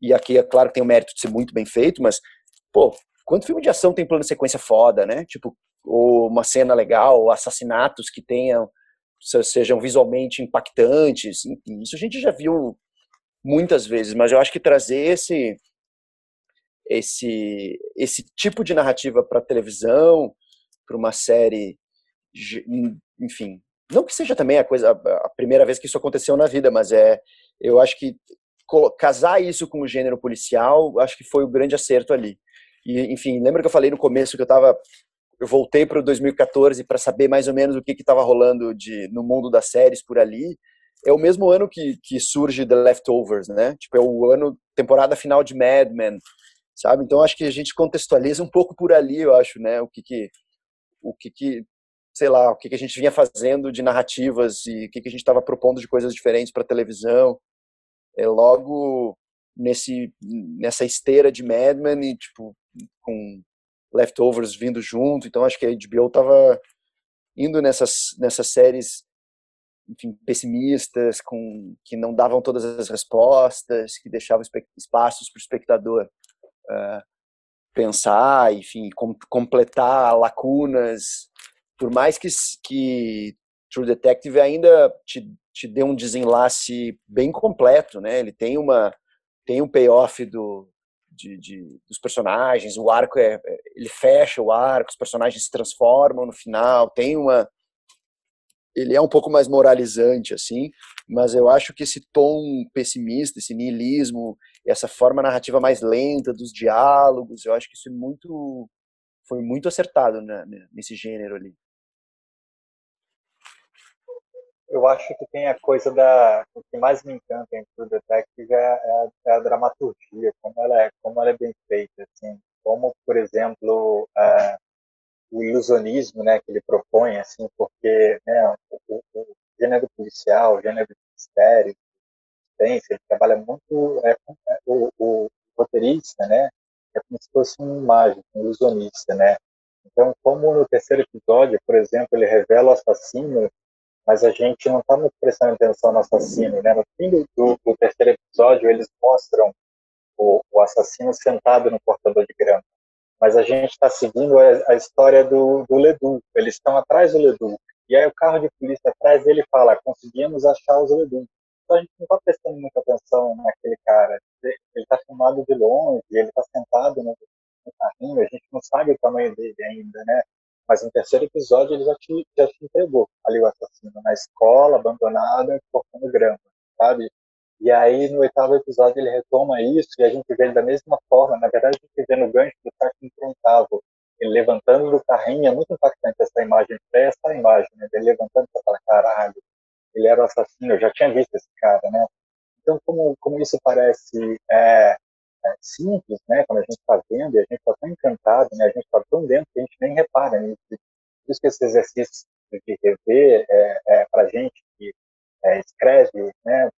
E aqui é claro tem o mérito de ser muito bem feito, mas pô, quanto filme de ação tem plano sequência foda, né? Tipo, ou uma cena legal, ou assassinatos que tenham sejam visualmente impactantes, enfim, isso a gente já viu muitas vezes, mas eu acho que trazer esse esse esse tipo de narrativa para televisão, para uma série, enfim, não que seja também a coisa a primeira vez que isso aconteceu na vida, mas é eu acho que casar isso com o gênero policial, acho que foi o grande acerto ali. E enfim, lembra que eu falei no começo que eu tava eu voltei para o 2014 para saber mais ou menos o que estava rolando de, no mundo das séries por ali é o mesmo ano que, que surge The Leftovers, né? Tipo, é o ano, temporada final de Mad Men, sabe? Então acho que a gente contextualiza um pouco por ali, eu acho, né? O que que, o que, que sei lá, o que, que a gente vinha fazendo de narrativas e o que, que a gente estava propondo de coisas diferentes para televisão. É logo nesse nessa esteira de Mad Men e tipo com Leftovers vindo junto, então acho que a HBO tava indo nessas, nessas séries enfim, pessimistas, com que não davam todas as respostas, que deixavam espaços para o espectador uh, pensar, enfim, com, completar lacunas. Por mais que, que True Detective ainda te, te dê um desenlace bem completo, né? Ele tem uma tem um payoff do, de, de, dos personagens, o arco é, é, ele fecha o arco, os personagens se transformam no final, tem uma ele é um pouco mais moralizante assim, mas eu acho que esse tom pessimista, esse niilismo, essa forma narrativa mais lenta dos diálogos, eu acho que isso é muito foi muito acertado né, nesse gênero ali.
eu acho que tem a coisa da o que mais me encanta em True Detective é, é, a, é a, dramaturgia, como ela é, como ela é bem feita, assim, como por exemplo uh, o ilusionismo, né, que ele propõe, assim, porque né, o, o, gênero policial, o gênero de mistério, ele trabalha muito é, o, o, roteirista, né, é como se fosse um mágico, um ilusionista, né. Então, como no terceiro episódio, por exemplo, ele revela o assassino mas a gente não está muito prestando atenção no assassino, né? No fim do, do terceiro episódio, eles mostram o, o, assassino sentado no portador de grama, mas a gente está seguindo a, a, história do, do Ledu. Eles estão atrás do Ledu. E aí o carro de polícia atrás dele fala: conseguimos achar os Ledu. Então a gente não está prestando muita atenção naquele cara. Ele está filmado de longe, ele está sentado no, no carrinho, a gente não sabe o tamanho dele ainda, né? Mas no terceiro episódio ele já te, já te entregou ali o assassino, na escola, abandonada, cortando grama, sabe? E aí no oitavo episódio ele retoma isso e a gente vê ele da mesma forma. Na verdade, a gente vê no gancho do sétimo oitavo, ele levantando do carrinho. É muito impactante essa imagem, essa imagem, né? Ele levantando e fala, caralho, ele era o assassino, eu já tinha visto esse cara, né? Então, como, como isso parece é, é, simples, né? Quando a gente está vendo e a gente está tão encantado, né? A gente está tão dentro que a gente nem repara nisso. Por isso que esse exercício de rever é, é para a gente que é, escreve, né?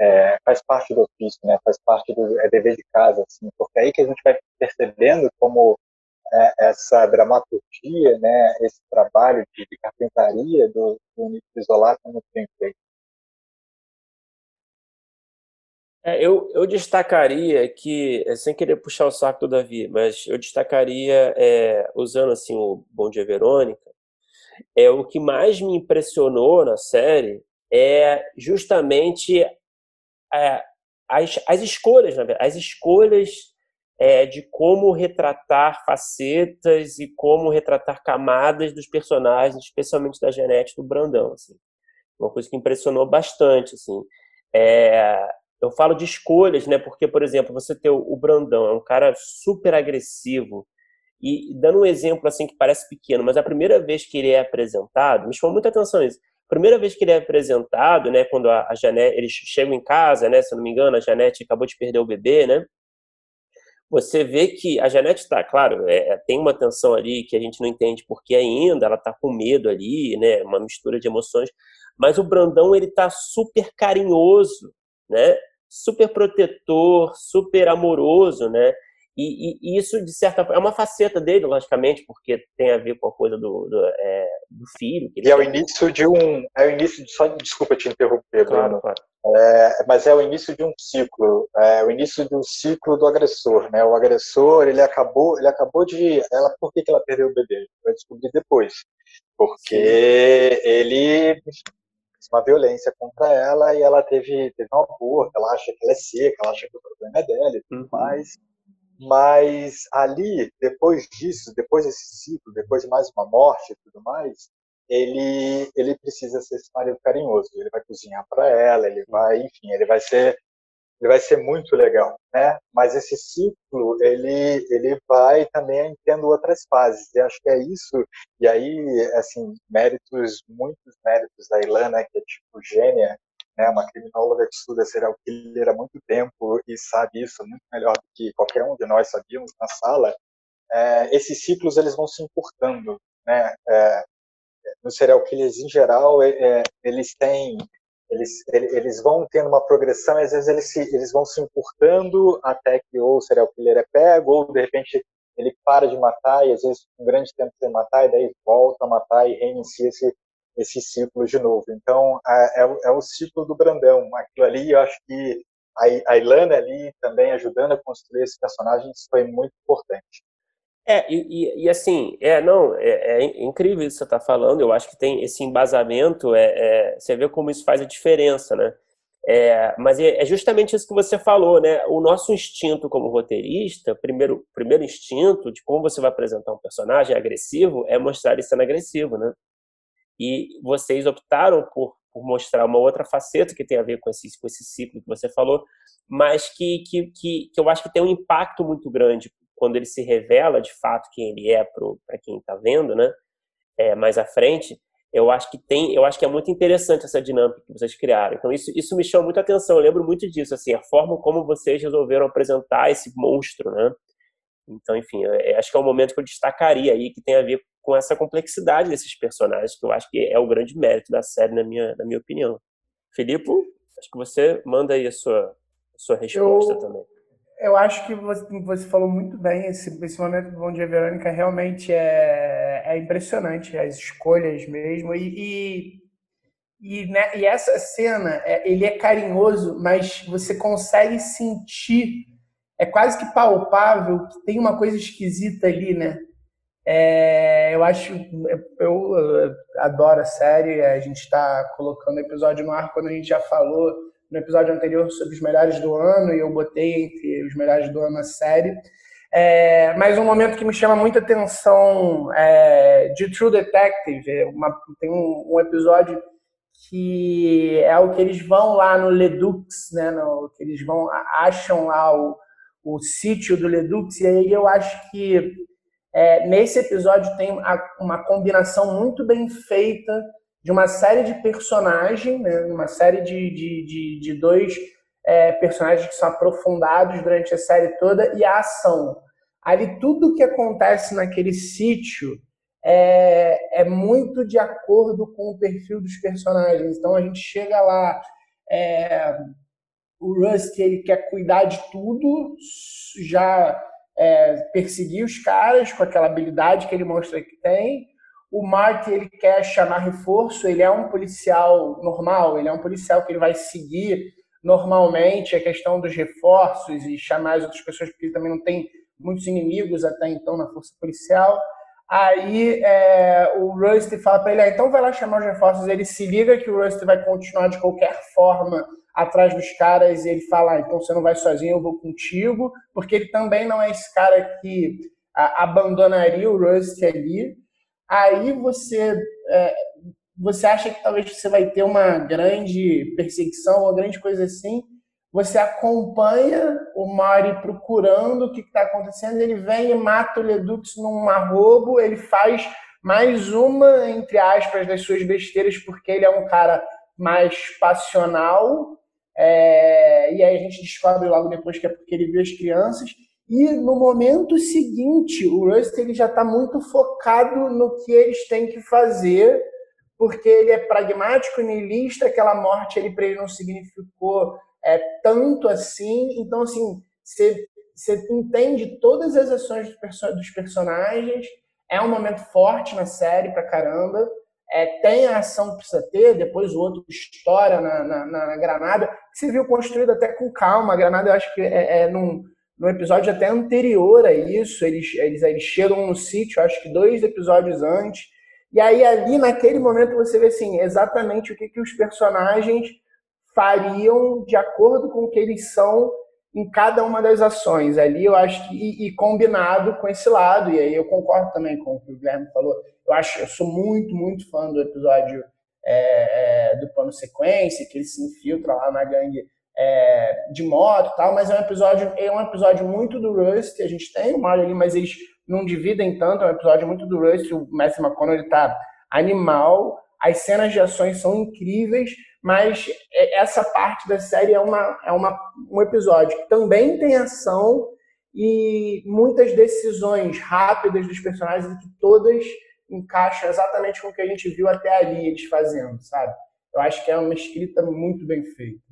É, faz parte do ofício, né? Faz parte do é dever de casa, assim, porque é aí que a gente vai percebendo como é, essa dramaturgia, né? Esse trabalho de, de carpintaria do, do Isolado é muito bem feito.
É, eu, eu destacaria que, é, sem querer puxar o saco do Davi, mas eu destacaria, é, usando assim o Bom Dia Verônica, é o que mais me impressionou na série é justamente é, as, as escolhas, as escolhas é, de como retratar facetas e como retratar camadas dos personagens, especialmente da Janete do Brandão, assim. Uma coisa que impressionou bastante, assim. É, eu falo de escolhas, né? Porque, por exemplo, você tem o Brandão, é um cara super agressivo. E dando um exemplo assim que parece pequeno, mas a primeira vez que ele é apresentado, me chamou muita atenção isso. Primeira vez que ele é apresentado, né, quando a, a Janete, eles chegam em casa, né, se eu não me engano, a Janete acabou de perder o bebê, né? Você vê que a Janete está, claro, é, tem uma tensão ali que a gente não entende porque ainda, ela está com medo ali, né, uma mistura de emoções, mas o Brandão ele tá super carinhoso, né? super protetor, super amoroso, né? E, e, isso, de certa forma, é uma faceta dele, logicamente, porque tem a ver com a coisa do, do, é, do filho.
e é o início de um. É o início de. Só, desculpa te interromper, claro, claro. É, mas é o início de um ciclo, é o início do ciclo do agressor, né? O agressor, ele acabou, ele acabou de, ela, por que, que ela perdeu o bebê? Vai descobrir depois, porque Sim. ele uma violência contra ela e ela teve, teve um aborto, ela acha que ela é seca, ela acha que o problema é dela e tudo uhum. mais. Mas ali, depois disso, depois desse ciclo, depois de mais uma morte e tudo mais, ele ele precisa ser esse marido carinhoso. Ele vai cozinhar para ela, ele vai, enfim, ele vai ser ele vai ser muito legal, né? Mas esse ciclo, ele, ele vai também tendo outras fases. E acho que é isso. E aí, assim, méritos, muitos méritos da Ilana, que é tipo gênia, né? Uma criminóloga que estuda serial killer há muito tempo e sabe isso muito melhor do que qualquer um de nós sabíamos na sala. É, esses ciclos, eles vão se encurtando, né? É, nos serial killers, em geral, é, é eles têm eles, eles vão tendo uma progressão, às vezes eles, se, eles vão se encurtando até que ou o serial killer é pego, ou de repente ele para de matar e às vezes um grande tempo sem matar e daí volta a matar e reinicia esse esse ciclo de novo. Então é, é, o ciclo do Brandão. Aquilo ali, eu acho que a, a Ilana ali também ajudando a construir esse personagem isso foi muito importante.
É, e, e, assim, é, não, é, é, incrível isso que você está falando, eu acho que tem esse embasamento, é, é, você vê como isso faz a diferença, né? É, mas é, é, justamente isso que você falou, né? O nosso instinto como roteirista, primeiro, primeiro instinto de como você vai apresentar um personagem agressivo é mostrar ele sendo agressivo, né? E vocês optaram por, por mostrar uma outra faceta que tem a ver com esse, com esse ciclo que você falou, mas que, que, que, que eu acho que tem um impacto muito grande quando ele se revela de fato quem ele é para quem está vendo, né? É, mais à frente, eu acho que tem, eu acho que é muito interessante essa dinâmica que vocês criaram. Então isso, isso me chama muita atenção. Eu lembro muito disso, assim, a forma como vocês resolveram apresentar esse monstro, né? Então, enfim, eu acho que é um momento que eu destacaria aí que tem a ver com essa complexidade desses personagens, que eu acho que é o grande mérito da série, na minha, na minha opinião. Filipe, acho que você manda aí a sua, a sua resposta eu, também.
Eu acho que você, você falou muito bem. Esse, esse momento do Bom Dia Verônica realmente é, é impressionante, as escolhas mesmo. E, e, e, né, e essa cena, é, ele é carinhoso, mas você consegue sentir, é quase que palpável que tem uma coisa esquisita ali, né? É, eu acho, eu, eu adoro a série. A gente está colocando o episódio no ar quando a gente já falou no episódio anterior sobre os melhores do ano e eu botei entre os melhores do ano a série. É, mas um momento que me chama muita atenção é, de True Detective, é uma, tem um, um, episódio que é o que eles vão lá no Ledux, né, no, que eles vão acham lá o, o sítio do Ledux e aí eu acho que é, nesse episódio tem uma combinação muito bem feita de uma série de personagens, né, uma série de, de, de, de dois é, personagens que são aprofundados durante a série toda e a ação. Ali, tudo que acontece naquele sítio é, é muito de acordo com o perfil dos personagens. Então, a gente chega lá, é, o Rust ele quer cuidar de tudo, já é, perseguir os caras com aquela habilidade que ele mostra que tem. O Marty ele quer chamar reforço, ele é um policial normal, ele é um policial que ele vai seguir normalmente a questão dos reforços e chamar as outras pessoas, porque ele também não tem muitos inimigos até então na força policial. Aí é, o Rust fala para ele, ah, então vai lá chamar os reforços. Ele se liga que o Rust vai continuar de qualquer forma atrás dos caras e ele fala, ah, então você não vai sozinho, eu vou contigo, porque ele também não é esse cara que a, abandonaria o Rust ali. Aí você é, você acha que talvez você vai ter uma grande perseguição, uma grande coisa assim, você acompanha o Mari procurando o que está acontecendo, ele vem e mata o Ledux num arrobo, ele faz mais uma, entre aspas, das suas besteiras, porque ele é um cara mais passional, é, e aí a gente descobre logo depois que é porque ele viu as crianças. E no momento seguinte, o Rust ele já está muito focado no que eles têm que fazer, porque ele é pragmático, niilista, aquela morte ele para ele não significou é, tanto assim. Então, assim, você, entende todas as ações dos, dos personagens. É um momento forte na série pra caramba é, tem a ação que precisa ter, depois o outro estoura na, na, na granada, que se viu construído até com calma. A granada, eu acho que é, é num, num episódio até anterior a isso, eles, eles, eles chegam no sítio, acho que dois episódios antes, e aí ali naquele momento você vê assim, exatamente o que, que os personagens fariam de acordo com o que eles são em cada uma das ações. Ali eu acho que, e, e combinado com esse lado, e aí eu concordo também com o que o Guilherme falou, eu acho, eu sou muito, muito fã do episódio é, é, do plano sequência, que ele se infiltra lá na gangue é, de moto e tal, mas é um episódio, é um episódio muito do Rust, a gente tem o Mario ali, mas eles não dividem tanto, é um episódio muito do Rust, o Matthew McConaughey tá animal, as cenas de ações são incríveis, mas é, essa parte da série é, uma, é uma, um episódio que também tem ação e muitas decisões rápidas dos personagens que todas encaixa exatamente com o que a gente viu até ali eles fazendo, sabe? Eu acho que é uma escrita muito bem feita.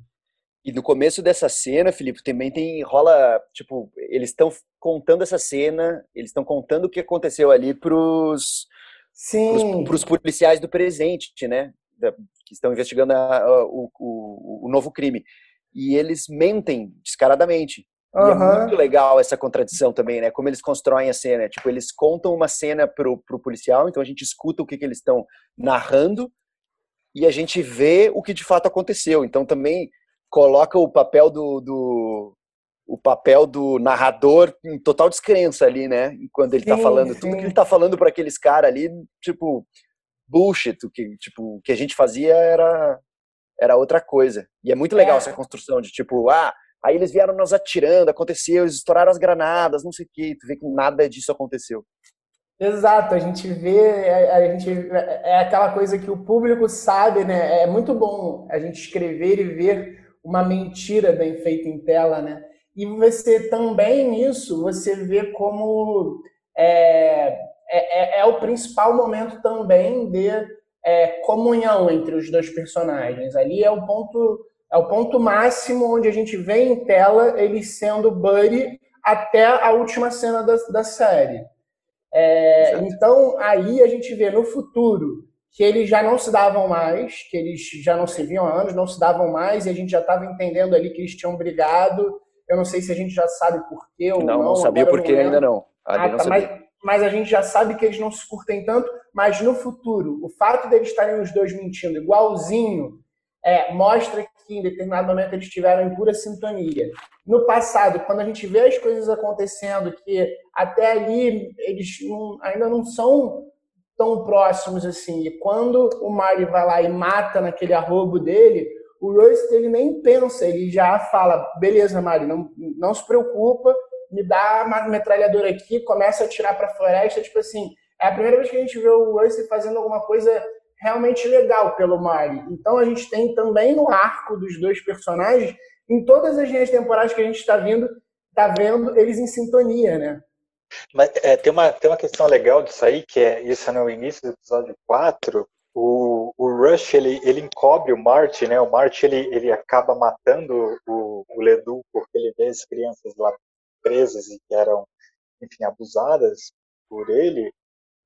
E no começo dessa cena, Felipe, também tem rola, tipo, eles estão contando essa cena, eles estão contando o que aconteceu ali pros Sim. Pros, pros policiais do presente, né? Que estão investigando a, a, o, o, o, novo crime. E eles mentem descaradamente. Uhum. é muito legal essa contradição também, né? Como eles constroem a cena. Tipo, eles contam uma cena pro, pro policial, então a gente escuta o que, que eles estão narrando e a gente vê o que de fato aconteceu. Então também coloca o papel do, do o papel do narrador em total descrença ali, né? Quando ele tá sim, tá falando, sim. tudo que ele tá falando para aqueles caras ali, tipo, bullshit, o que, tipo, o que a gente fazia era era outra coisa. E é muito legal é. essa construção de tipo, ah, aí eles vieram nos atirando, aconteceu, eles estouraram as granadas, não sei o que, tu vê que nada disso aconteceu.
Exato, a gente vê, a, gente é aquela coisa que o público sabe, né? É muito bom a gente escrever e ver uma mentira bem feita em tela, né? E você também nisso, você vê como é, é, é, é o principal momento também de é, comunhão entre os dois personagens. Ali é o ponto é o ponto máximo onde a gente vê em tela eles sendo buddy até a última cena da, da série. É, então aí a gente vê no futuro que eles já não se davam mais, que eles já não se viam há anos, não se davam mais, e a gente já estava entendendo ali que eles tinham brigado. Eu não sei se a gente já sabe por quê ou não.
Não, não sabia por quê ainda não.
Ah,
não
tá, mas, mas, a gente já sabe que eles não se curtem tanto, mas no futuro, o fato deles estarem os dois mentindo igualzinho é, mostra que em determinado momento eles estiveram em pura sintonia. No passado, quando a gente vê as coisas acontecendo, que até ali eles não, ainda não são tão próximos assim. E quando o Mario vai lá e mata naquele arrobo dele, o Royce ele nem pensa, ele já fala: beleza, Mario, não, não se preocupa, me dá uma metralhadora aqui, começa a atirar para a floresta. Tipo assim, é a primeira vez que a gente vê o Royce fazendo alguma coisa realmente legal pelo Mario. Então a gente tem também no arco dos dois personagens, em todas as linhas temporais que a gente está vendo, tá vendo eles em sintonia, né?
Mas é, tem, uma, tem uma questão legal disso aí, que é isso é no início do episódio 4, o, o Rush ele, ele encobre o Marty, né? O Marty ele, ele acaba matando o, o Ledu porque ele vê as crianças lá presas e que eram, enfim, abusadas por ele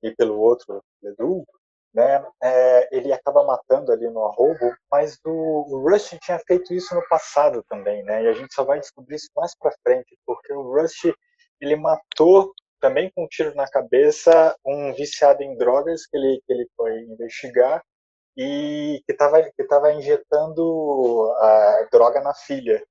e pelo outro Ledu, né? É, ele acaba matando ali no arrobo, mas o, Rush tinha feito isso no passado também, né? E a gente só vai descobrir isso mais para frente, porque o Rush ele matou também com um tiro na cabeça um viciado em drogas que ele, que ele foi investigar e que estava que tava injetando a droga na filha.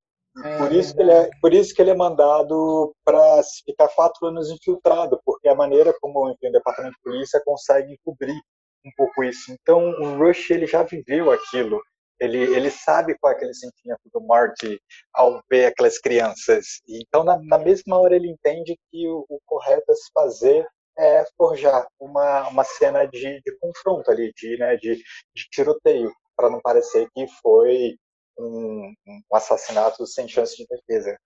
Por, isso que ele é, por isso que ele é mandado para ficar quatro anos infiltrado, porque a maneira como enfim, o departamento de polícia consegue cobrir um pouco isso. Então o Rush ele já viveu aquilo. Ele, ele sabe qual é aquele sentimento do Marty ao ver aquelas crianças. Então, na, na mesma hora, ele entende que o, o, correto a se fazer é forjar uma, uma cena de, de confronto ali, de, né, de, de tiroteio, para não parecer que foi um, um, assassinato sem chance de defesa.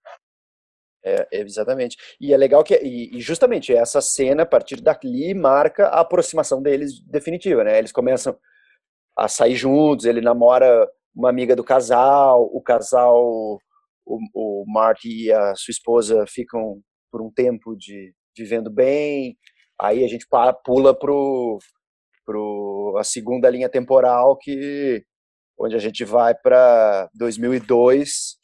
É, exatamente. E é legal que, e, justamente essa cena, a partir dali, marca a aproximação deles definitiva, né? Eles começam a sair juntos, ele namora uma amiga do casal, o casal, o, o Mark e a sua esposa ficam por um tempo de vivendo bem, aí a gente pula pro, pro a segunda linha temporal que onde a gente vai para 2002,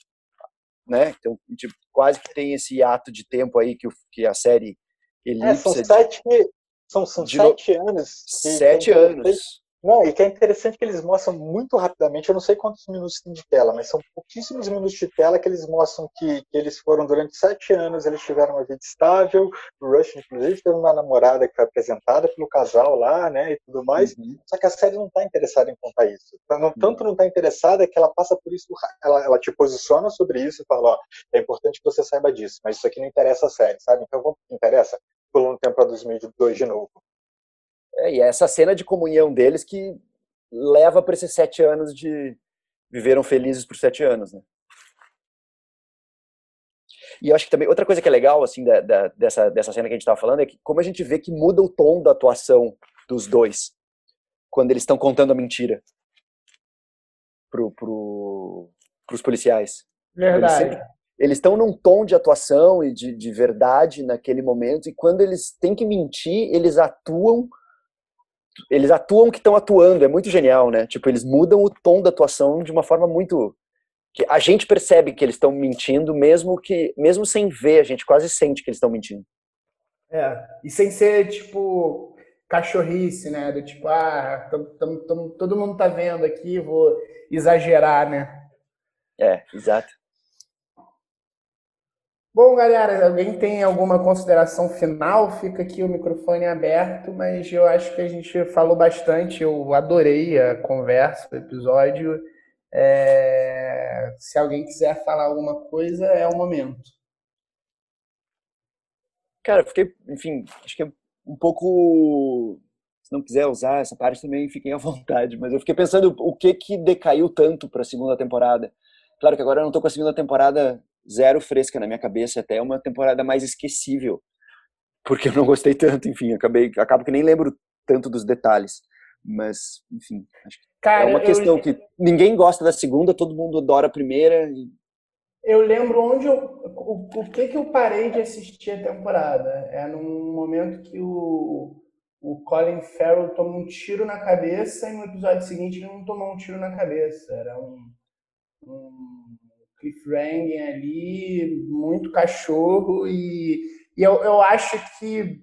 né? Então, tipo, quase que tem esse ato de tempo aí que, que a série
elipsa. É, são sete, de, são, são sete anos.
Sete anos.
Não, e que é interessante que eles mostram muito rapidamente, eu não sei quantos minutos tem de tela, mas são pouquíssimos minutos de tela que eles mostram que, que eles foram durante sete anos, eles tiveram uma vida estável, o Rush, inclusive, teve uma namorada que foi apresentada pelo casal lá, né, e tudo mais, uhum. só que a série não está interessada em contar isso. Não, tanto não está interessada que ela passa por isso, ela, ela te posiciona sobre isso e fala, ó, é importante que você saiba disso, mas isso aqui não interessa a série, sabe? Então vamos que interessa, pulando o tempo para 2002 de novo.
É, e é essa cena de comunhão deles que leva para esses sete anos de viveram felizes por sete anos, né? E eu acho que também outra coisa que é legal assim da, da, dessa dessa cena que a gente estava falando é que como a gente vê que muda o tom da atuação dos dois quando eles estão contando a mentira pro pro os policiais.
Verdade.
Eles estão num tom de atuação e de, de verdade naquele momento, e quando eles têm que mentir, eles atuam eles atuam que estão atuando, é muito genial, né? Tipo, eles mudam o tom da atuação de uma forma muito que a gente percebe que eles estão mentindo, mesmo que mesmo sem ver, a gente quase sente que eles estão mentindo.
É, e sem ser tipo cachorrice, né? Do tipo, ah, tam, tam, tam, todo mundo tá vendo aqui, vou exagerar, né?
É, exato.
Bom, galera, alguém tem alguma consideração final? Fica aqui o microfone aberto, mas eu acho que a gente falou bastante. Eu adorei a conversa, o episódio. É... Se alguém quiser falar alguma coisa, é o momento.
Cara, fiquei, enfim, acho que é um pouco. Se não quiser usar essa parte também, fiquem à vontade. Mas eu fiquei pensando o que que decaiu tanto para a segunda temporada. Claro que agora eu não estou com a segunda temporada zero fresca na minha cabeça, até uma temporada mais esquecível, porque eu não gostei tanto, enfim, acabei, acabo que nem lembro tanto dos detalhes, mas, enfim, é Cara, é uma questão eu... que ninguém gosta da segunda, todo mundo adora a primeira. E...
Eu lembro onde eu, o, o que que eu parei de assistir a temporada, é num momento que o o Colin Farrell toma um tiro na cabeça e no episódio seguinte ele não tomou um tiro na cabeça. Era um, um cliffhanger ali, muito cachorro, e, e eu, eu acho que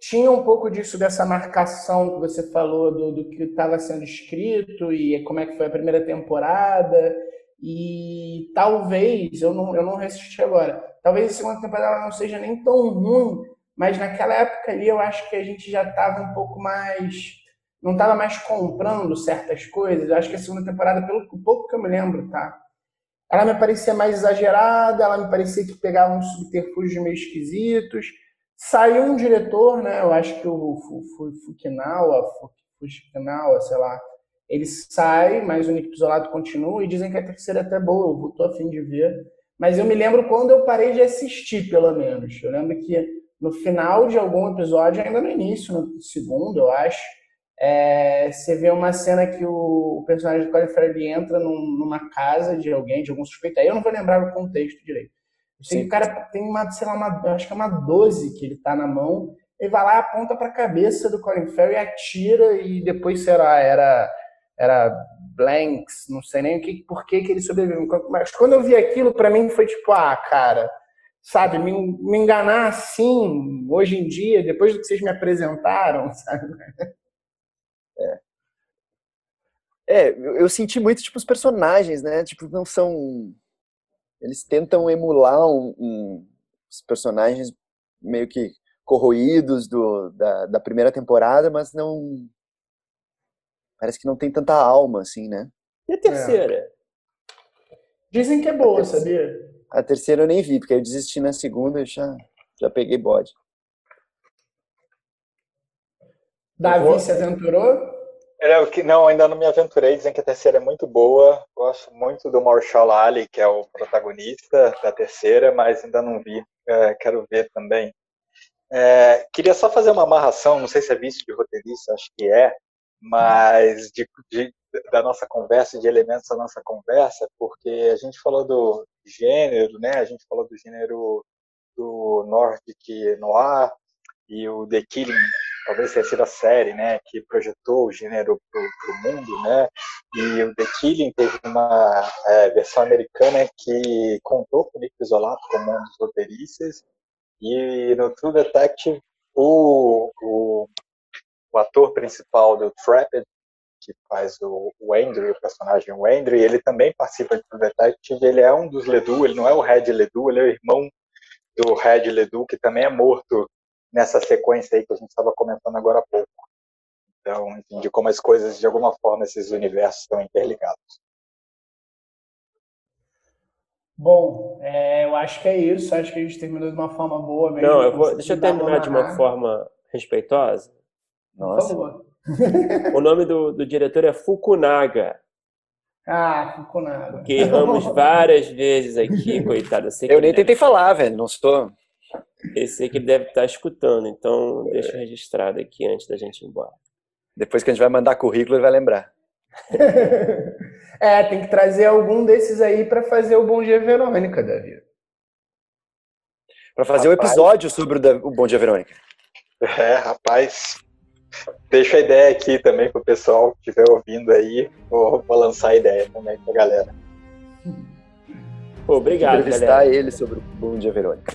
tinha um pouco disso, dessa marcação que você falou, do, do que estava sendo escrito e como é que foi a primeira temporada, e talvez, eu não, eu não resisti agora, talvez a segunda temporada não seja nem tão ruim, mas naquela época ali eu acho que a gente já estava um pouco mais não estava mais comprando certas coisas. Eu acho que a segunda temporada, pelo pouco que eu me lembro, tá? Ela me parecia mais exagerada, ela me parecia que pegava uns subterfúgios meio esquisitos. Saiu um diretor, né? Eu acho que o Fukinawa, Fukinawa, sei lá, ele sai, mas o Nick Pizzolato continua e dizem que a terceira é até boa, eu tô a fim de ver. Mas eu me lembro quando eu parei de assistir, pelo menos. Eu lembro que no final de algum episódio, ainda no início, no segundo, eu acho, é, você vê uma cena que o, o personagem do Colin Farrell entra num, numa casa de alguém, de algum suspeito. Aí eu não vou lembrar o contexto direito. Eu sei que o cara tem uma, sei lá, uma, acho que é uma 12 que ele tá na mão. Ele vai lá, aponta para a cabeça do Colin Farrell e atira e depois, sei lá, era era blanks, não sei nem o que, por que, que ele sobreviveu. Mas quando eu vi aquilo, para mim foi tipo, ah, cara, sabe, me, me enganar assim, hoje em dia, depois do que vocês me apresentaram, sabe?
É. É, eu senti muito, tipo, os personagens, né? Tipo, não são. Eles tentam emular um, um, os personagens meio que corroídos do, da, da primeira temporada, mas não. Parece que não tem tanta alma, assim, né?
E a terceira? É.
Dizem que é boa, a sabia?
A terceira eu nem vi, porque eu desisti na segunda e já, já peguei bode.
Davi se aventurou?
É, que, não, ainda não me aventurei. Dizem que a terceira é muito boa. Gosto muito do Marshall Ali, que é o protagonista da terceira, mas ainda não vi. É, quero ver também. É, queria só fazer uma amarração, não sei se é vício de roteirista, acho que é, mas de, de, da nossa conversa, de elementos da nossa conversa, porque a gente falou do gênero, né? A gente falou do gênero do Nordic Noir e o The Killing talvez tenha sido a série, né, que projetou o gênero para o mundo, né, e o The Killing teve uma é, versão americana que contou com o Nick Isolato como um dos roteiristas, e no True Detective, o, o, o ator principal do Trapped, que faz o, o Andrew, o personagem o Andrew, ele também participa True Detective, ele é um dos Ledoux, ele não é o Red Ledoux, ele é o irmão do Red Ledoux, que também é morto nessa sequência aí que a gente estava comentando agora há pouco. Então, enfim, de como as coisas, de alguma forma, esses universos estão interligados.
Bom, é, eu acho que é isso. Acho que a gente terminou de uma forma boa.
Mesmo. Não, eu vou, deixa eu terminar de uma forma respeitosa.
Nossa.
o nome do, do diretor é Fukunaga.
Ah, Fukunaga.
Que erramos várias vezes aqui, coitado.
Eu, eu nem tentei falar, velho. Não estou.
Eu sei que ele deve estar escutando, então deixa registrado aqui antes da gente ir embora.
Depois que a gente vai mandar currículo, ele vai lembrar.
é, tem que trazer algum desses aí para fazer o Bom Dia Verônica, Davi.
Para fazer o um episódio sobre o, Bom Dia Verônica.
É, rapaz. Deixa a ideia aqui também pro pessoal que estiver ouvindo aí. Vou, vou lançar a ideia também pra galera.
Pô, obrigado,
Entrevistar
galera.
ele sobre o Bom Dia Verônica.